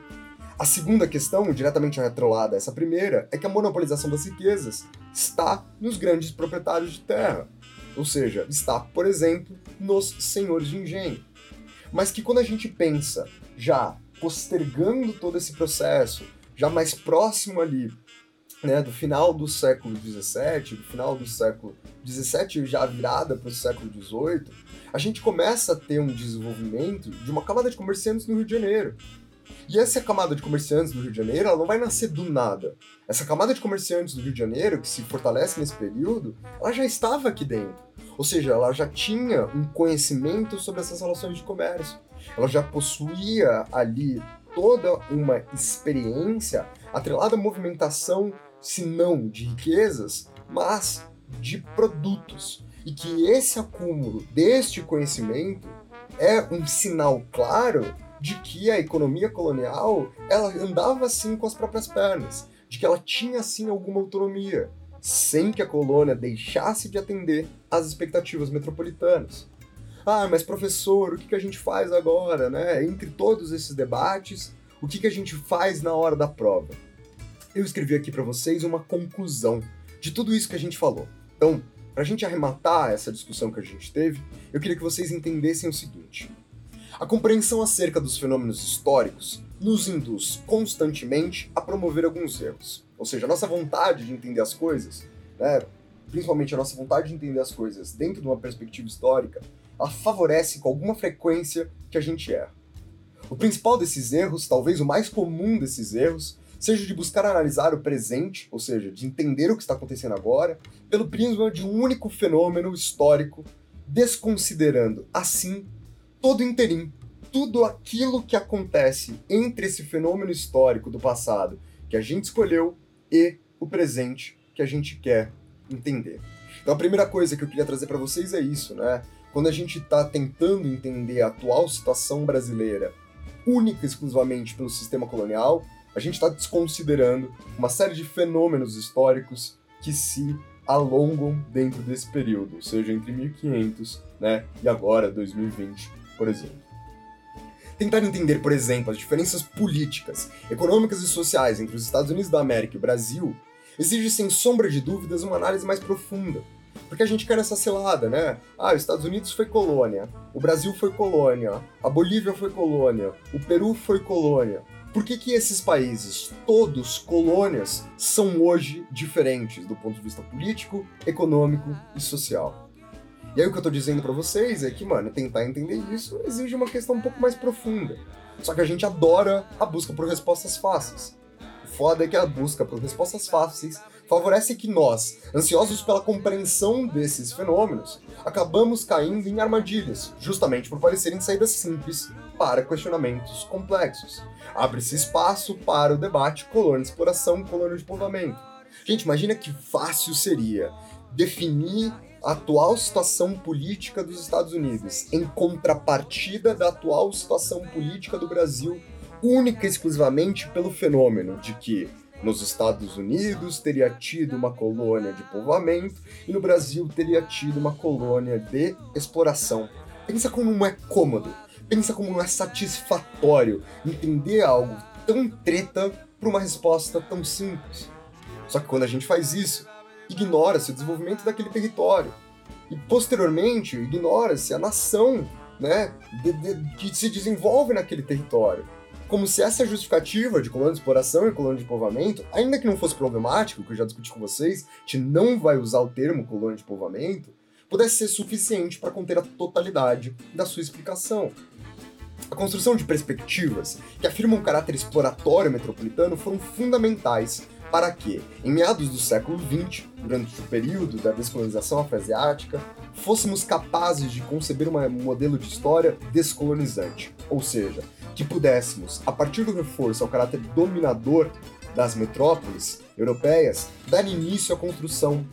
A segunda questão, diretamente atrelada a essa primeira, é que a monopolização das riquezas está nos grandes proprietários de terra. Ou seja, está, por exemplo, nos senhores de engenho. Mas que quando a gente pensa já postergando todo esse processo, já mais próximo ali né, do final do século XVII, do final do século XVII já virada para o século XVIII, a gente começa a ter um desenvolvimento de uma camada de comerciantes no Rio de Janeiro, e essa camada de comerciantes do Rio de Janeiro, ela não vai nascer do nada. Essa camada de comerciantes do Rio de Janeiro, que se fortalece nesse período, ela já estava aqui dentro. Ou seja, ela já tinha um conhecimento sobre essas relações de comércio. Ela já possuía ali toda uma experiência atrelada à movimentação, se não de riquezas, mas de produtos. E que esse acúmulo deste conhecimento é um sinal claro de que a economia colonial ela andava assim com as próprias pernas, de que ela tinha assim alguma autonomia, sem que a colônia deixasse de atender às expectativas metropolitanas. Ah, mas professor, o que, a gente faz agora, né? Entre todos esses debates, o que a gente faz na hora da prova? Eu escrevi aqui para vocês uma conclusão de tudo isso que a gente falou. Então, para a gente arrematar essa discussão que a gente teve, eu queria que vocês entendessem o seguinte: a compreensão acerca dos fenômenos históricos nos induz constantemente a promover alguns erros. Ou seja, a nossa vontade de entender as coisas, né, principalmente a nossa vontade de entender as coisas dentro de uma perspectiva histórica, ela favorece com alguma frequência que a gente erra. O principal desses erros, talvez o mais comum desses erros, seja de buscar analisar o presente, ou seja, de entender o que está acontecendo agora, pelo prisma de um único fenômeno histórico, desconsiderando, assim, todo interim, tudo aquilo que acontece entre esse fenômeno histórico do passado que a gente escolheu e o presente que a gente quer entender. Então a primeira coisa que eu queria trazer para vocês é isso, né? Quando a gente está tentando entender a atual situação brasileira única e exclusivamente pelo sistema colonial, a gente está desconsiderando uma série de fenômenos históricos que se alongam dentro desse período, ou seja, entre 1500 né, e agora 2020 por exemplo. Tentar entender, por exemplo, as diferenças políticas, econômicas e sociais entre os Estados Unidos da América e o Brasil exige, sem sombra de dúvidas, uma análise mais profunda. Porque a gente quer essa selada, né? Ah, os Estados Unidos foi colônia, o Brasil foi colônia, a Bolívia foi colônia, o Peru foi colônia. Por que, que esses países, todos colônias, são hoje diferentes do ponto de vista político, econômico e social? E aí o que eu tô dizendo para vocês é que, mano, tentar entender isso exige uma questão um pouco mais profunda. Só que a gente adora a busca por respostas fáceis. foda é que a busca por respostas fáceis favorece que nós, ansiosos pela compreensão desses fenômenos, acabamos caindo em armadilhas, justamente por parecerem saídas simples para questionamentos complexos. Abre-se espaço para o debate colônia de exploração, colônia de povoamento. Gente, imagina que fácil seria definir a atual situação política dos Estados Unidos em contrapartida da atual situação política do Brasil, única e exclusivamente pelo fenômeno de que nos Estados Unidos teria tido uma colônia de povoamento e no Brasil teria tido uma colônia de exploração. Pensa como não é cômodo, pensa como não é satisfatório entender algo tão treta para uma resposta tão simples. Só que quando a gente faz isso, ignora-se o desenvolvimento daquele território. E posteriormente, ignora-se a nação né, de, de, que se desenvolve naquele território como se essa justificativa de colônia de exploração e colônia de povoamento, ainda que não fosse problemático, que eu já discuti com vocês, a gente não vai usar o termo colônia de povoamento, pudesse ser suficiente para conter a totalidade da sua explicação. A construção de perspectivas que afirmam um caráter exploratório metropolitano foram fundamentais para que, em meados do século XX, durante o período da descolonização afroasiática, fôssemos capazes de conceber um modelo de história descolonizante, ou seja, que pudéssemos, a partir do reforço ao caráter dominador das metrópoles europeias, dar início à construção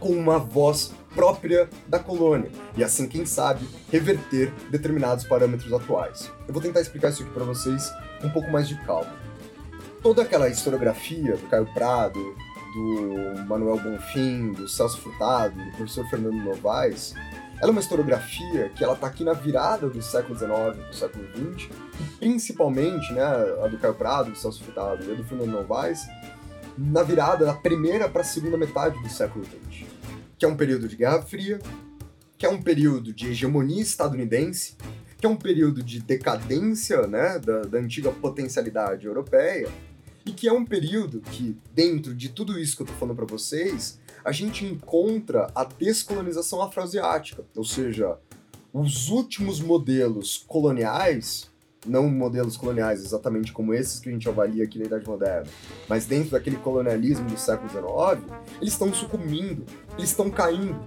com uma voz própria da colônia e assim, quem sabe, reverter determinados parâmetros atuais. Eu vou tentar explicar isso aqui para vocês com um pouco mais de calma. Toda aquela historiografia do Caio Prado, do Manuel Bonfim, do Celso Furtado, do professor Fernando Novaes, ela é uma historiografia que ela tá aqui na virada do século XIX para o século XX, e principalmente, né, a do Caio Prado, do Celso Furtado e a do Fernando Novaes, na virada da primeira para a segunda metade do século XX, que é um período de Guerra Fria, que é um período de hegemonia estadunidense, que é um período de decadência né, da, da antiga potencialidade europeia, e que é um período que, dentro de tudo isso que eu tô falando para vocês, a gente encontra a descolonização afroasiática, ou seja, os últimos modelos coloniais, não modelos coloniais exatamente como esses que a gente avalia aqui na Idade Moderna, mas dentro daquele colonialismo do século XIX, eles estão sucumbindo, eles estão caindo.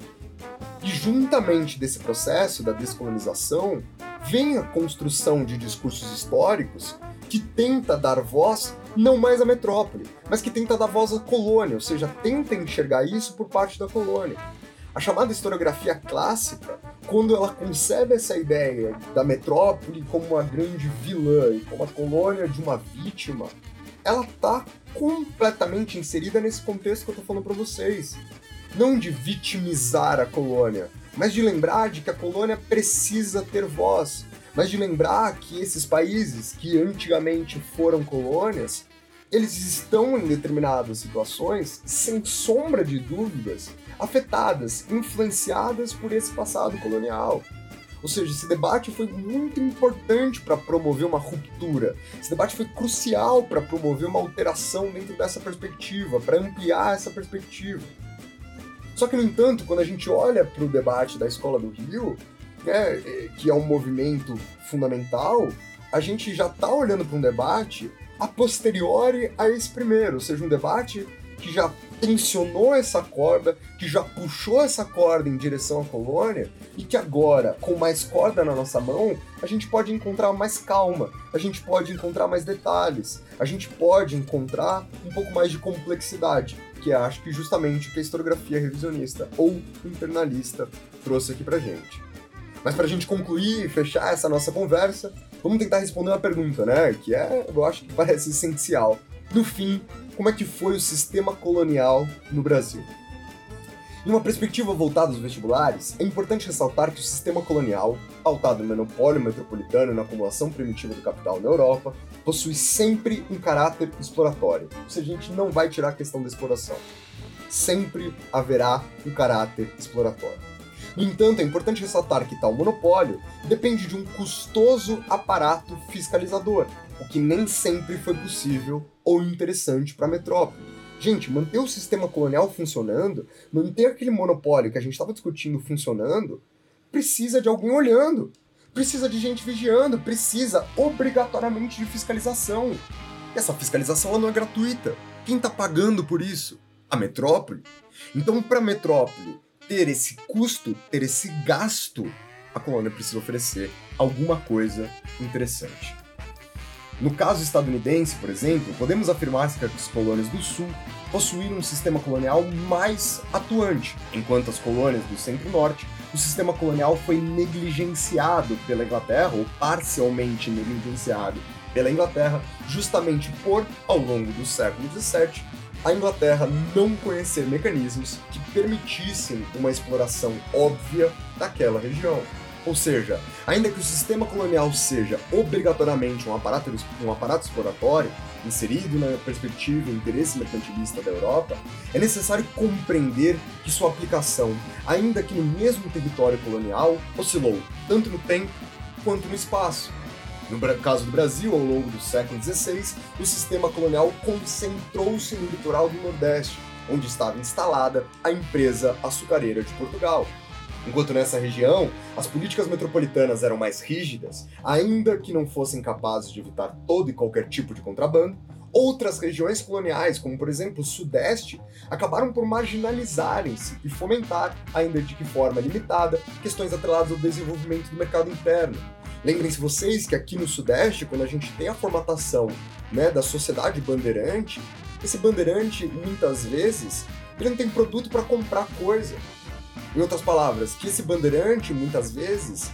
E juntamente desse processo da descolonização, vem a construção de discursos históricos que tenta dar voz não mais à metrópole, mas que tenta dar voz à colônia, ou seja, tenta enxergar isso por parte da colônia. A chamada historiografia clássica, quando ela concebe essa ideia da metrópole como uma grande vilã e como a colônia de uma vítima, ela está completamente inserida nesse contexto que eu estou falando para vocês. Não de vitimizar a colônia, mas de lembrar de que a colônia precisa ter voz, mas de lembrar que esses países que antigamente foram colônias, eles estão em determinadas situações, sem sombra de dúvidas, afetadas, influenciadas por esse passado colonial. Ou seja, esse debate foi muito importante para promover uma ruptura. Esse debate foi crucial para promover uma alteração dentro dessa perspectiva, para ampliar essa perspectiva. Só que, no entanto, quando a gente olha para o debate da Escola do Rio, né, que é um movimento fundamental, a gente já está olhando para um debate a posteriori a esse primeiro, ou seja, um debate que já tensionou essa corda, que já puxou essa corda em direção à colônia e que agora, com mais corda na nossa mão, a gente pode encontrar mais calma, a gente pode encontrar mais detalhes, a gente pode encontrar um pouco mais de complexidade, que é, acho que justamente o que a historiografia revisionista ou internalista trouxe aqui pra gente. Mas para a gente concluir e fechar essa nossa conversa, vamos tentar responder uma pergunta, né? Que é, eu acho que parece essencial. No fim, como é que foi o sistema colonial no Brasil? Em uma perspectiva voltada aos vestibulares, é importante ressaltar que o sistema colonial, pautado no monopólio metropolitano e na acumulação primitiva do capital na Europa, possui sempre um caráter exploratório. Ou seja, a gente não vai tirar a questão da exploração. Sempre haverá um caráter exploratório. No entanto, é importante ressaltar que tal monopólio depende de um custoso aparato fiscalizador, o que nem sempre foi possível ou interessante para a metrópole. Gente, manter o sistema colonial funcionando, manter aquele monopólio que a gente estava discutindo funcionando, precisa de alguém olhando, precisa de gente vigiando, precisa obrigatoriamente de fiscalização. E essa fiscalização ela não é gratuita. Quem está pagando por isso? A metrópole. Então, para a metrópole ter esse custo, ter esse gasto, a colônia precisa oferecer alguma coisa interessante. No caso estadunidense, por exemplo, podemos afirmar que as colônias do Sul possuíram um sistema colonial mais atuante, enquanto as colônias do Centro-Norte, o sistema colonial foi negligenciado pela Inglaterra, ou parcialmente negligenciado pela Inglaterra, justamente por, ao longo do século XVII, a Inglaterra não conhecer mecanismos que permitissem uma exploração óbvia daquela região. Ou seja, ainda que o sistema colonial seja obrigatoriamente um aparato, um aparato exploratório, inserido na perspectiva e interesse mercantilista da Europa, é necessário compreender que sua aplicação, ainda que no mesmo território colonial, oscilou tanto no tempo quanto no espaço. No caso do Brasil, ao longo do século XVI, o sistema colonial concentrou-se no litoral do Nordeste, onde estava instalada a empresa açucareira de Portugal, Enquanto nessa região, as políticas metropolitanas eram mais rígidas, ainda que não fossem capazes de evitar todo e qualquer tipo de contrabando, outras regiões coloniais, como por exemplo o Sudeste, acabaram por marginalizarem-se e fomentar, ainda de que forma limitada, questões atreladas ao desenvolvimento do mercado interno. Lembrem-se vocês que aqui no Sudeste, quando a gente tem a formatação né, da sociedade bandeirante, esse bandeirante, muitas vezes, ele não tem produto para comprar coisa. Em outras palavras, que esse bandeirante, muitas vezes,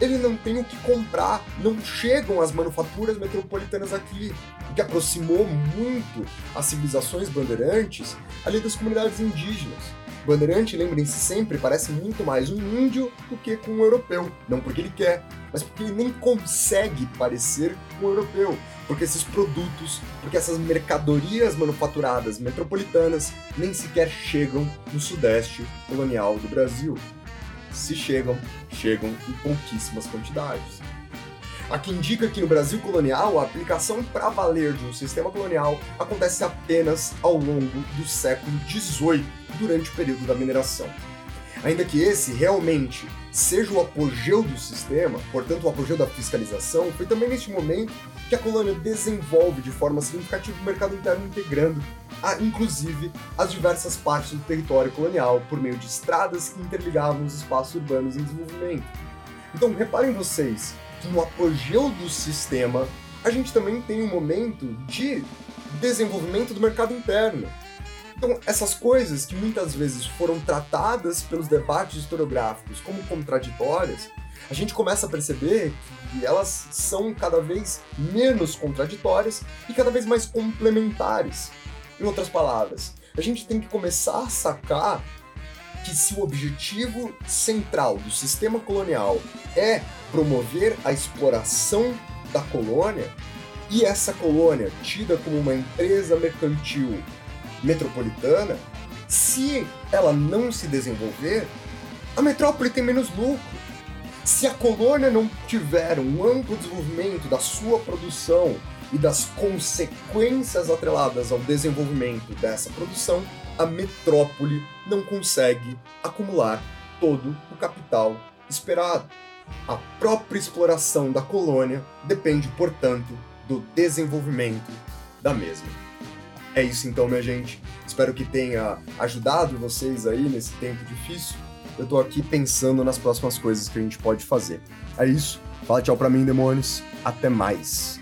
ele não tem o que comprar, não chegam as manufaturas metropolitanas aqui, o que aproximou muito as civilizações bandeirantes ali das comunidades indígenas. Bandeirante, lembrem-se sempre, parece muito mais um índio do que com um europeu. Não porque ele quer, mas porque ele nem consegue parecer um europeu. Porque esses produtos, porque essas mercadorias manufaturadas metropolitanas nem sequer chegam no sudeste colonial do Brasil. Se chegam, chegam em pouquíssimas quantidades. A que indica que no Brasil colonial a aplicação para valer de um sistema colonial acontece apenas ao longo do século XVIII, durante o período da mineração. Ainda que esse realmente seja o apogeu do sistema, portanto o apogeu da fiscalização, foi também neste momento que a colônia desenvolve de forma significativa o mercado interno integrando, a, inclusive, as diversas partes do território colonial por meio de estradas que interligavam os espaços urbanos em desenvolvimento. Então reparem vocês no apogeu do sistema a gente também tem um momento de desenvolvimento do mercado interno, então, essas coisas que muitas vezes foram tratadas pelos debates historiográficos como contraditórias, a gente começa a perceber que elas são cada vez menos contraditórias e cada vez mais complementares. Em outras palavras, a gente tem que começar a sacar que se o objetivo central do sistema colonial é promover a exploração da colônia, e essa colônia, tida como uma empresa mercantil metropolitana, se ela não se desenvolver, a metrópole tem menos lucro. Se a colônia não tiver um amplo desenvolvimento da sua produção e das consequências atreladas ao desenvolvimento dessa produção, a metrópole não consegue acumular todo o capital esperado. A própria exploração da colônia depende, portanto, do desenvolvimento da mesma. É isso então, minha gente. Espero que tenha ajudado vocês aí nesse tempo difícil. Eu tô aqui pensando nas próximas coisas que a gente pode fazer. É isso. Fala tchau pra mim, demônios. Até mais.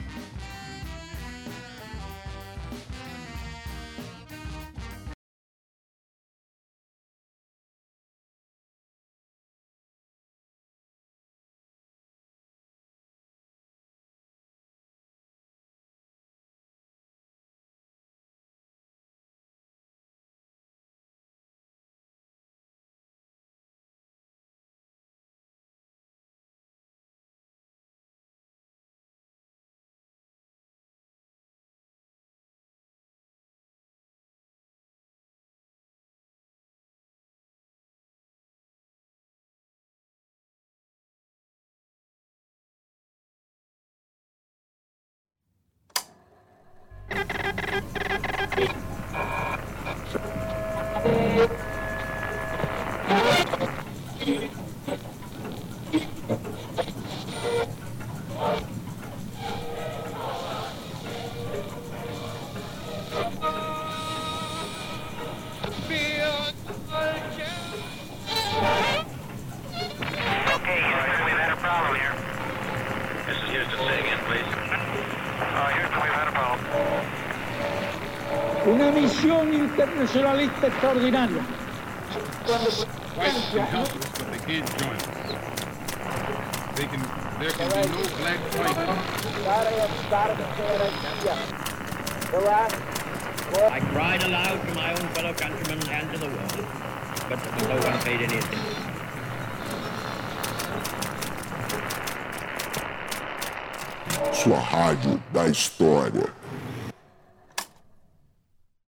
Extraordinaria. They can, there can be no black fighters. I cried aloud to my own fellow countrymen and to the world, but no one paid any attention. Sua rádio da história.